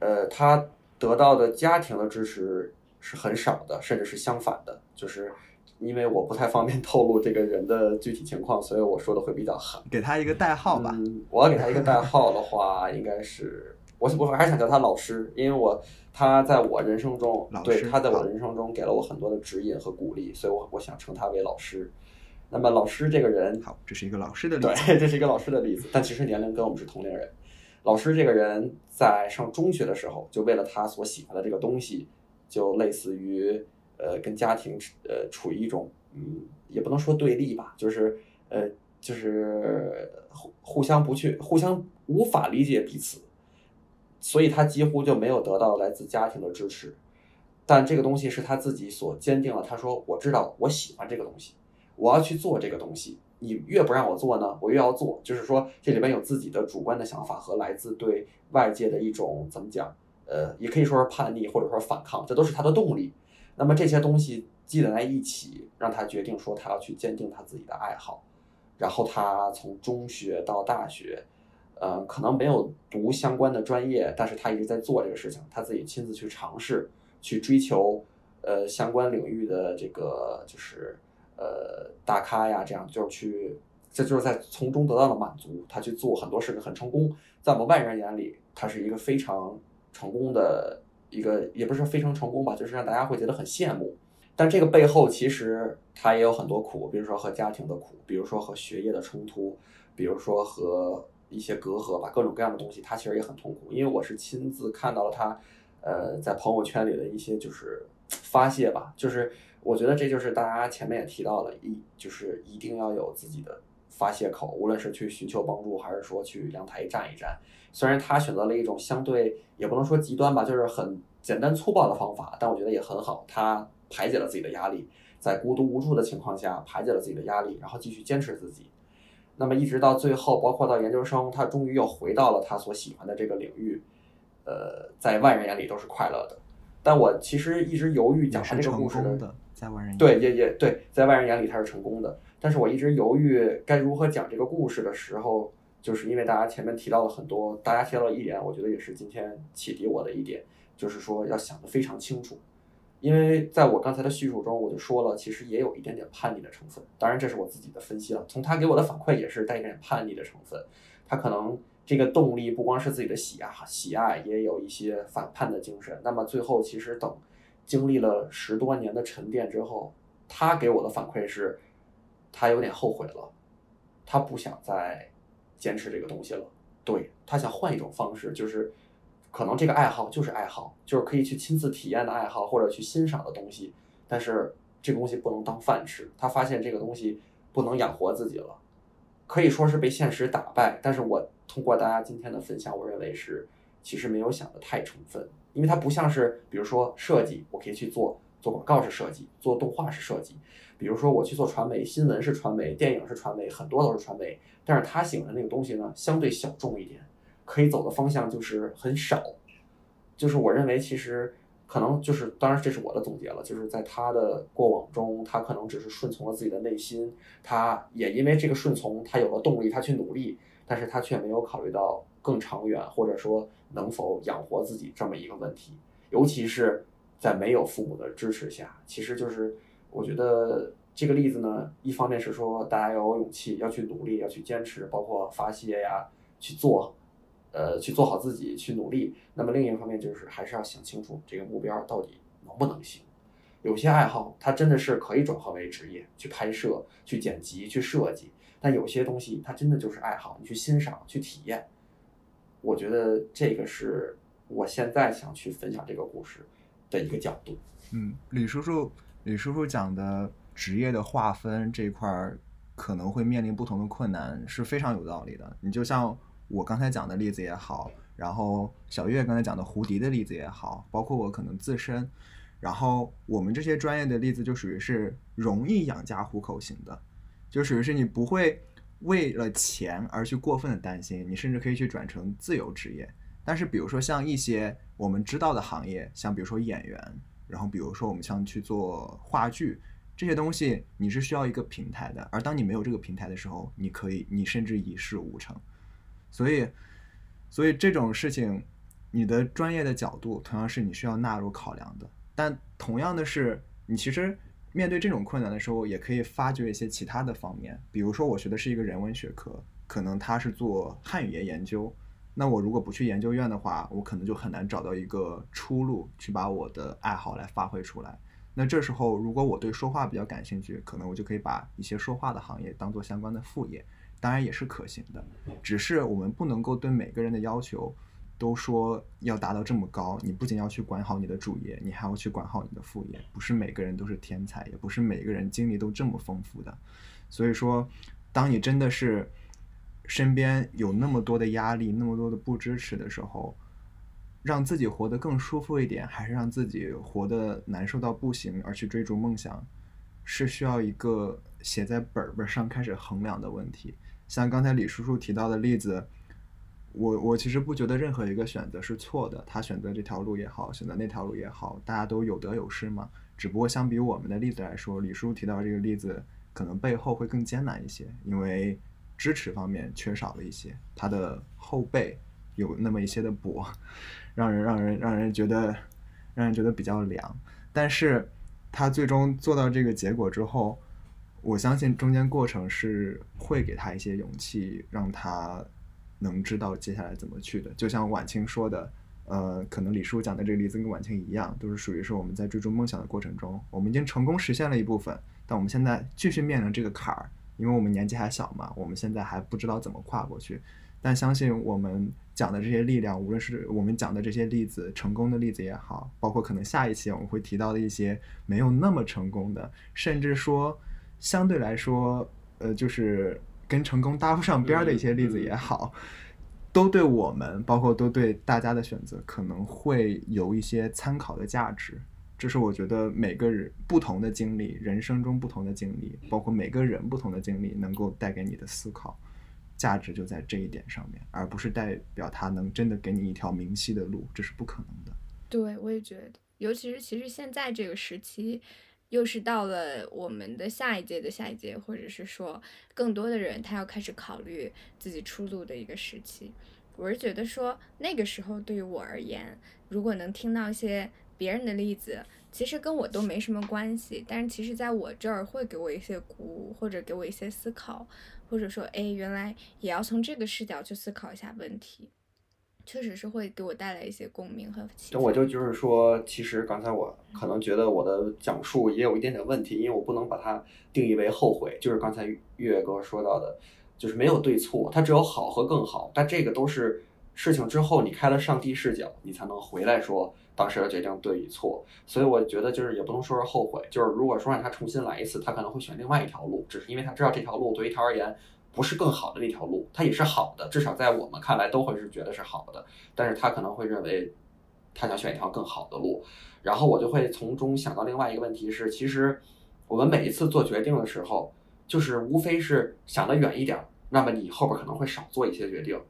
呃，他得到的家庭的支持是很少的，甚至是相反的。就是因为我不太方便透露这个人的具体情况，所以我说的会比较狠。给他一个代号吧。嗯，我要给他一个代号的话，应该是我我还是想叫他老师，因为我他在我人生中对他在我人生中给了我很多的指引和鼓励，所以我我想称他为老师。那么老师这个人，好，这是一个老师的例对。，这是一个老师的例子，但其实年龄跟我们是同龄人。老师这个人在上中学的时候，就为了他所喜欢的这个东西，就类似于呃跟家庭呃处于一种嗯也不能说对立吧，就是呃就是互互相不去互相无法理解彼此，所以他几乎就没有得到来自家庭的支持。但这个东西是他自己所坚定了。他说：“我知道我喜欢这个东西，我要去做这个东西。你越不让我做呢，我越要做。就是说，这里边有自己的主观的想法和来自对外界的一种怎么讲？呃，也可以说是叛逆或者说反抗，这都是他的动力。那么这些东西积累在一起，让他决定说他要去坚定他自己的爱好。然后他从中学到大学，呃，可能没有读相关的专业，但是他一直在做这个事情，他自己亲自去尝试，去追求呃相关领域的这个就是呃大咖呀，这样就是去，这就是在从中得到了满足，他去做很多事情很成功，在我们外人眼里，他是一个非常成功的一个，也不是非常成功吧，就是让大家会觉得很羡慕。但这个背后其实他也有很多苦，比如说和家庭的苦，比如说和学业的冲突，比如说和一些隔阂吧，各种各样的东西，他其实也很痛苦。因为我是亲自看到了他，呃，在朋友圈里的一些就是发泄吧，就是我觉得这就是大家前面也提到了，一就是一定要有自己的发泄口，无论是去寻求帮助，还是说去阳台站一站。虽然他选择了一种相对也不能说极端吧，就是很简单粗暴的方法，但我觉得也很好。他排解了自己的压力，在孤独无助的情况下排解了自己的压力，然后继续坚持自己。那么一直到最后，包括到研究生，他终于又回到了他所喜欢的这个领域，呃，在外人眼里都是快乐的。但我其实一直犹豫讲他这个故事功的，在外人对，也也对，在外人眼里他是成功的，但是我一直犹豫该如何讲这个故事的时候，就是因为大家前面提到了很多，大家提到了一点，我觉得也是今天启迪我的一点，就是说要想得非常清楚。因为在我刚才的叙述中，我就说了，其实也有一点点叛逆的成分。当然，这是我自己的分析了。从他给我的反馈也是带一点叛逆的成分。他可能这个动力不光是自己的喜爱，喜爱也有一些反叛的精神。那么最后，其实等经历了十多年的沉淀之后，他给我的反馈是，他有点后悔了，他不想再坚持这个东西了。对他想换一种方式，就是可能这个爱好就是爱好，就是可以去亲自体验的爱好或者去欣赏的东西，但是这个东西不能当饭吃。他发现这个东西不能养活自己了，可以说是被现实打败。但是我通过大家今天的分享，我认为是其实没有想的太充分，因为它不像是比如说设计，我可以去做做广告式设计，做动画式设计，比如说我去做传媒，新闻是传媒，电影是传媒，很多都是传媒。但是他喜欢的那个东西呢，相对小众一点，可以走的方向就是很少。就是我认为其实可能就是，当然这是我的总结了，就是在他的过往中，他可能只是顺从了自己的内心，他也因为这个顺从，他有了动力，他去努力，但是他却没有考虑到更长远，或者说能否养活自己这么一个问题，尤其是在没有父母的支持下，其实就是我觉得这个例子呢，一方面是说大家要有勇气，要去努力，要去坚持，包括发泄呀，去做，呃去做好自己，去努力。那么另一方面就是还是要想清楚这个目标到底能不能行。有些爱好它真的是可以转化为职业，去拍摄、去剪辑、去设计。但有些东西它真的就是爱好，你去欣赏、去体验。我觉得这个是我现在想去分享这个故事的一个角度。嗯，李叔叔，李叔叔讲的职业的划分这一块儿可能会面临不同的困难，是非常有道理的。你就像我刚才讲的例子也好，然后小月刚才讲的胡迪的例子也好，包括我可能自身，然后我们这些专业的例子就属于是容易养家糊口型的，就属于是你不会为了钱而去过分的担心，你甚至可以去转成自由职业。但是比如说像一些我们知道的行业，像比如说演员，然后比如说我们像去做话剧这些东西，你是需要一个平台的。而当你没有这个平台的时候，你可以你甚至一事无成。所以，所以这种事情，你的专业的角度同样是你需要纳入考量的。但同样的是，你其实面对这种困难的时候，也可以发掘一些其他的方面。比如说，我学的是一个人文学科，可能他是做汉语言研究。那我如果不去研究院的话，我可能就很难找到一个出路去把我的爱好来发挥出来。那这时候，如果我对说话比较感兴趣，可能我就可以把一些说话的行业当做相关的副业，当然也是可行的。只是我们不能够对每个人的要求都说要达到这么高。你不仅要去管好你的主业，你还要去管好你的副业。不是每个人都是天才，也不是每个人经历都这么丰富的。所以说，当你真的是身边有那么多的压力、那么多的不支持的时候，让自己活得更舒服一点，还是让自己活得难受到不行而去追逐梦想，是需要一个写在本本上开始衡量的问题。像刚才李叔叔提到的例子，我我其实不觉得任何一个选择是错的，他选择这条路也好，选择那条路也好，大家都有得有失嘛。只不过相比我们的例子来说，李叔叔提到这个例子可能背后会更艰难一些，因为支持方面缺少了一些，他的后背有那么一些的薄，让人让人让人觉得让人觉得比较凉。但是他最终做到这个结果之后，我相信中间过程是会给他一些勇气，让他能知道接下来怎么去的。就像晚清说的，呃，可能李叔讲的这个例子跟晚清一样，都是属于是我们在追逐梦想的过程中，我们已经成功实现了一部分，但我们现在继续面临这个坎儿，因为我们年纪还小嘛，我们现在还不知道怎么跨过去。但相信我们讲的这些力量，无论是我们讲的这些例子，成功的例子也好，包括可能下一期我们会提到的一些没有那么成功的，甚至说相对来说，呃，就是跟成功搭不上边儿的一些例子也好，都对我们，包括都对大家的选择，可能会有一些参考的价值。这是我觉得每个人不同的经历，人生中不同的经历，包括每个人不同的经历，能够带给你的思考。价值就在这一点上面，而不是代表他能真的给你一条明晰的路，这是不可能的。对，我也觉得，尤其是其实现在这个时期，又是到了我们的下一届的下一届，或者是说更多的人他要开始考虑自己出路的一个时期。我是觉得说那个时候对于我而言，如果能听到一些别人的例子，其实跟我都没什么关系，但是其实在我这儿会给我一些鼓舞，或者给我一些思考。或者说，哎，原来也要从这个视角去思考一下问题，确实是会给我带来一些共鸣和启发。我就就是说，其实刚才我可能觉得我的讲述也有一点点问题，因为我不能把它定义为后悔。就是刚才月哥说到的，就是没有对错，它只有好和更好。但这个都是事情之后，你开了上帝视角，你才能回来说当时的决定对与错。所以我觉得就是也不能说是后悔，就是如果说让他重新来一次，他可能会选另外一条路，只是因为他知道这条路对于他而言不是更好的那条路，它也是好的，至少在我们看来都会是觉得是好的，但是他可能会认为他想选一条更好的路，然后我就会从中想到另外一个问题是，其实我们每一次做决定的时候，就是无非是想得远一点，那么你后边可能会少做一些决定。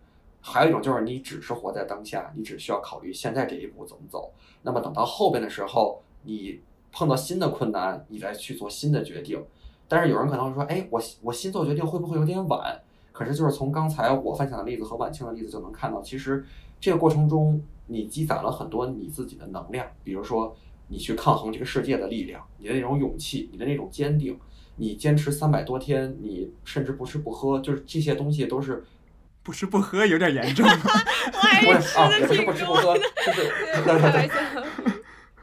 还有一种就是你只是活在当下，你只需要考虑现在这一步怎么走。那么等到后边的时候，你碰到新的困难，你再去做新的决定。但是有人可能会说，哎，我我新做决定会不会有点晚？可是就是从刚才我分享的例子和晚清的例子就能看到，其实这个过程中你积攒了很多你自己的能量，比如说你去抗衡这个世界的力量，你的那种勇气，你的那种坚定，你坚持三百多天，你甚至不吃不喝，就是这些东西都是不吃不喝有点严重。我也啊，是吃的也不吃不喝，的。就是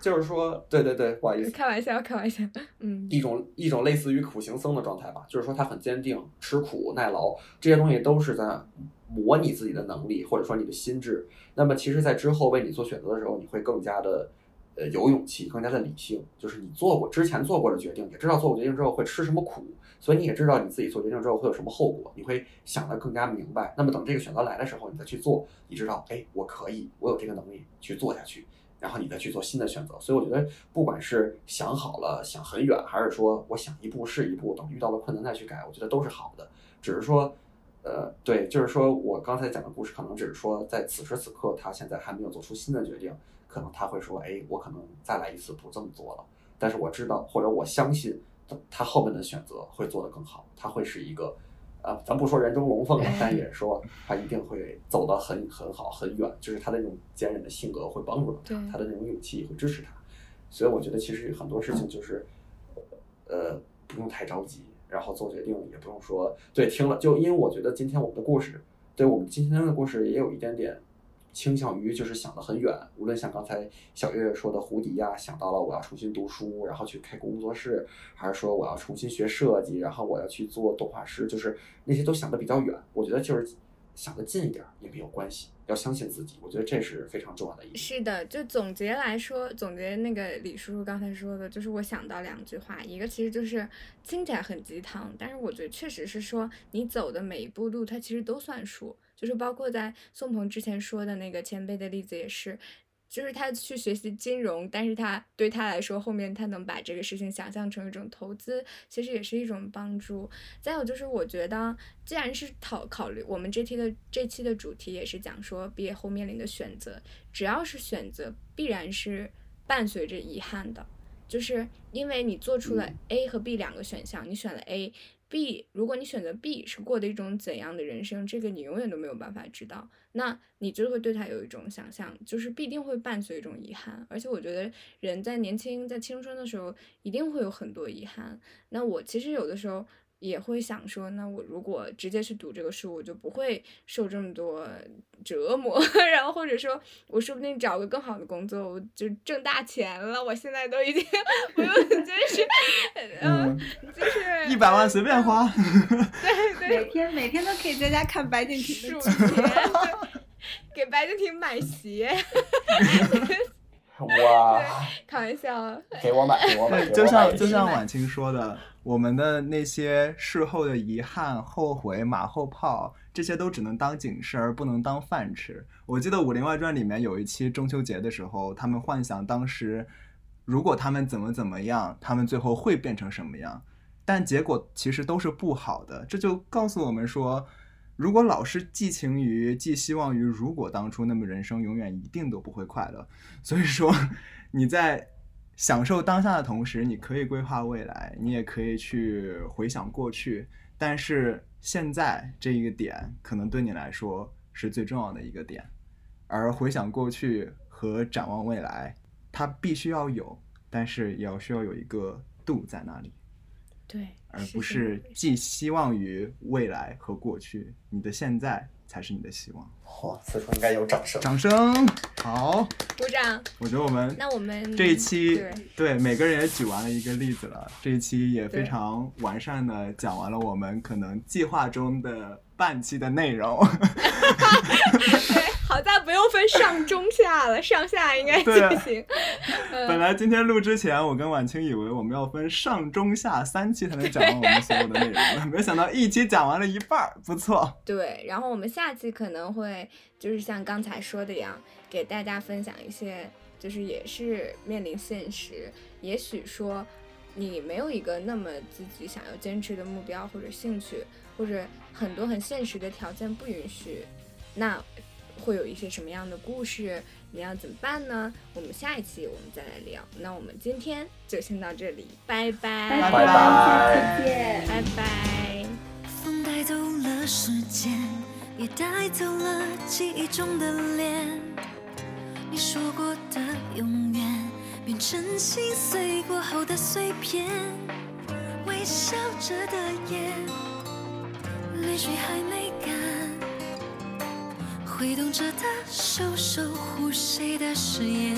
就是说，对对对，不好意思，开玩笑，开玩笑。嗯，一种一种类似于苦行僧的状态吧，就是说他很坚定，吃苦耐劳，这些东西都是在模拟自己的能力，或者说你的心智。那么其实，在之后为你做选择的时候，你会更加的呃有勇气，更加的理性，就是你做过之前做过的决定，也知道做过决定之后会吃什么苦，所以你也知道你自己做决定之后会有什么后果，你会想得更加明白。那么等这个选择来的时候，你再去做，你知道，哎，我可以，我有这个能力去做下去。然后你再去做新的选择。所以我觉得，不管是想好了想很远，还是说我想一步是一步，等遇到了困难再去改，我觉得都是好的。只是说，呃，对，就是说我刚才讲的故事，可能只是说在此时此刻他现在还没有做出新的决定，可能他会说，哎，我可能再来一次不这么做了。但是我知道，或者我相信他他后面的选择会做得更好，他会是一个。啊，咱不说人中龙凤了，但也说他一定会走得很很好很远，就是他的那种坚韧的性格会帮助到他，他的那种勇气会支持他，所以我觉得其实很多事情就是，呃，不用太着急，然后做决定也不用说对听了就因为我觉得今天我们的故事，对我们今天的故事也有一点点倾向于就是想得很远，无论像刚才小月月说的胡迪呀、想到了我要重新读书，然后去开工作室，还是说我要重新学设计，然后我要去做动画师，就是那些都想得比较远。我觉得就是想得近一点也没有关系，要相信自己，我觉得这是非常重要的一点。是的，就总结来说，总结那个李叔叔刚才说的，就是我想到两句话，一个其实就是听起来很鸡汤，但是我觉得确实是说你走的每一步路，它其实都算数，就是包括在宋鹏之前说的那个前辈的例子也是。就是他去学习金融，但是他对他来说，后面他能把这个事情想象成一种投资，其实也是一种帮助。再有就是，我觉得既然是讨考虑我们这期的这期的主题也是讲说毕业后面临的选择，只要是选择，必然是伴随着遗憾的，就是因为你做出了嗯 A 和 B 两个选项，你选了 A。B，如果你选择 B 是过的一种怎样的人生，这个你永远都没有办法知道。那你就会对他有一种想象，就是必定会伴随一种遗憾。而且我觉得人在年轻、在青春的时候，一定会有很多遗憾。那我其实有的时候也会想说，那我如果直接去读这个书，我就不会受这么多折磨，然后或者说我说不定找个更好的工作，我就挣大钱了。我现在都已经 不用，就是，嗯，就是一百万随便花。对对，每天每天都可以在家看白敬亭数的剧。钱，给白敬亭买鞋，哇，开玩笑。给我买，给我买，就像就像婉清说的，我们的那些事后的遗憾、后悔、马后炮，这些都只能当警示，而不能当饭吃。我记得《武林外传》里面有一期中秋节的时候，他们幻想当时如果他们怎么怎么样，他们最后会变成什么样，但结果其实都是不好的。这就告诉我们说。如果老是寄情于、寄希望于如果当初，那么人生永远一定都不会快乐。所以说，你在享受当下的同时，你可以规划未来，你也可以去回想过去。但是现在这一个点，可能对你来说是最重要的一个点。而回想过去和展望未来，它必须要有，但是也要需要有一个度在那里。对，而不是寄希望于未来和过去，你的现在才是你的希望。哇，此处应该有掌声。掌声！好，鼓掌。我觉得我们那我们这一期对对每个人也举完了一个例子了，这一期也非常完善的讲完了我们可能计划中的半期的内容。对，好在不用分上中下了，上下应该对进行。本来今天录之前，我跟婉清以为我们要分上中下三期才能讲完我们所有的内容，没想到一期讲完了一半儿，不错。对，然后我们下期可能会就是像刚才说的一样，给大家分享一些，就是也是面临现实，也许说你没有一个那么自己想要坚持的目标或者兴趣，或者很多很现实的条件不允许，那会有一些什么样的故事？你要怎么办呢？我们下一期我们再来聊。那我们今天就先到这里，拜拜，拜拜下次见。拜拜。风带走了时间，也带走了记忆中的脸。你说过的永远，变成心碎过后的碎片。微笑着的眼，泪水还没干，挥动着的手守护谁的誓言。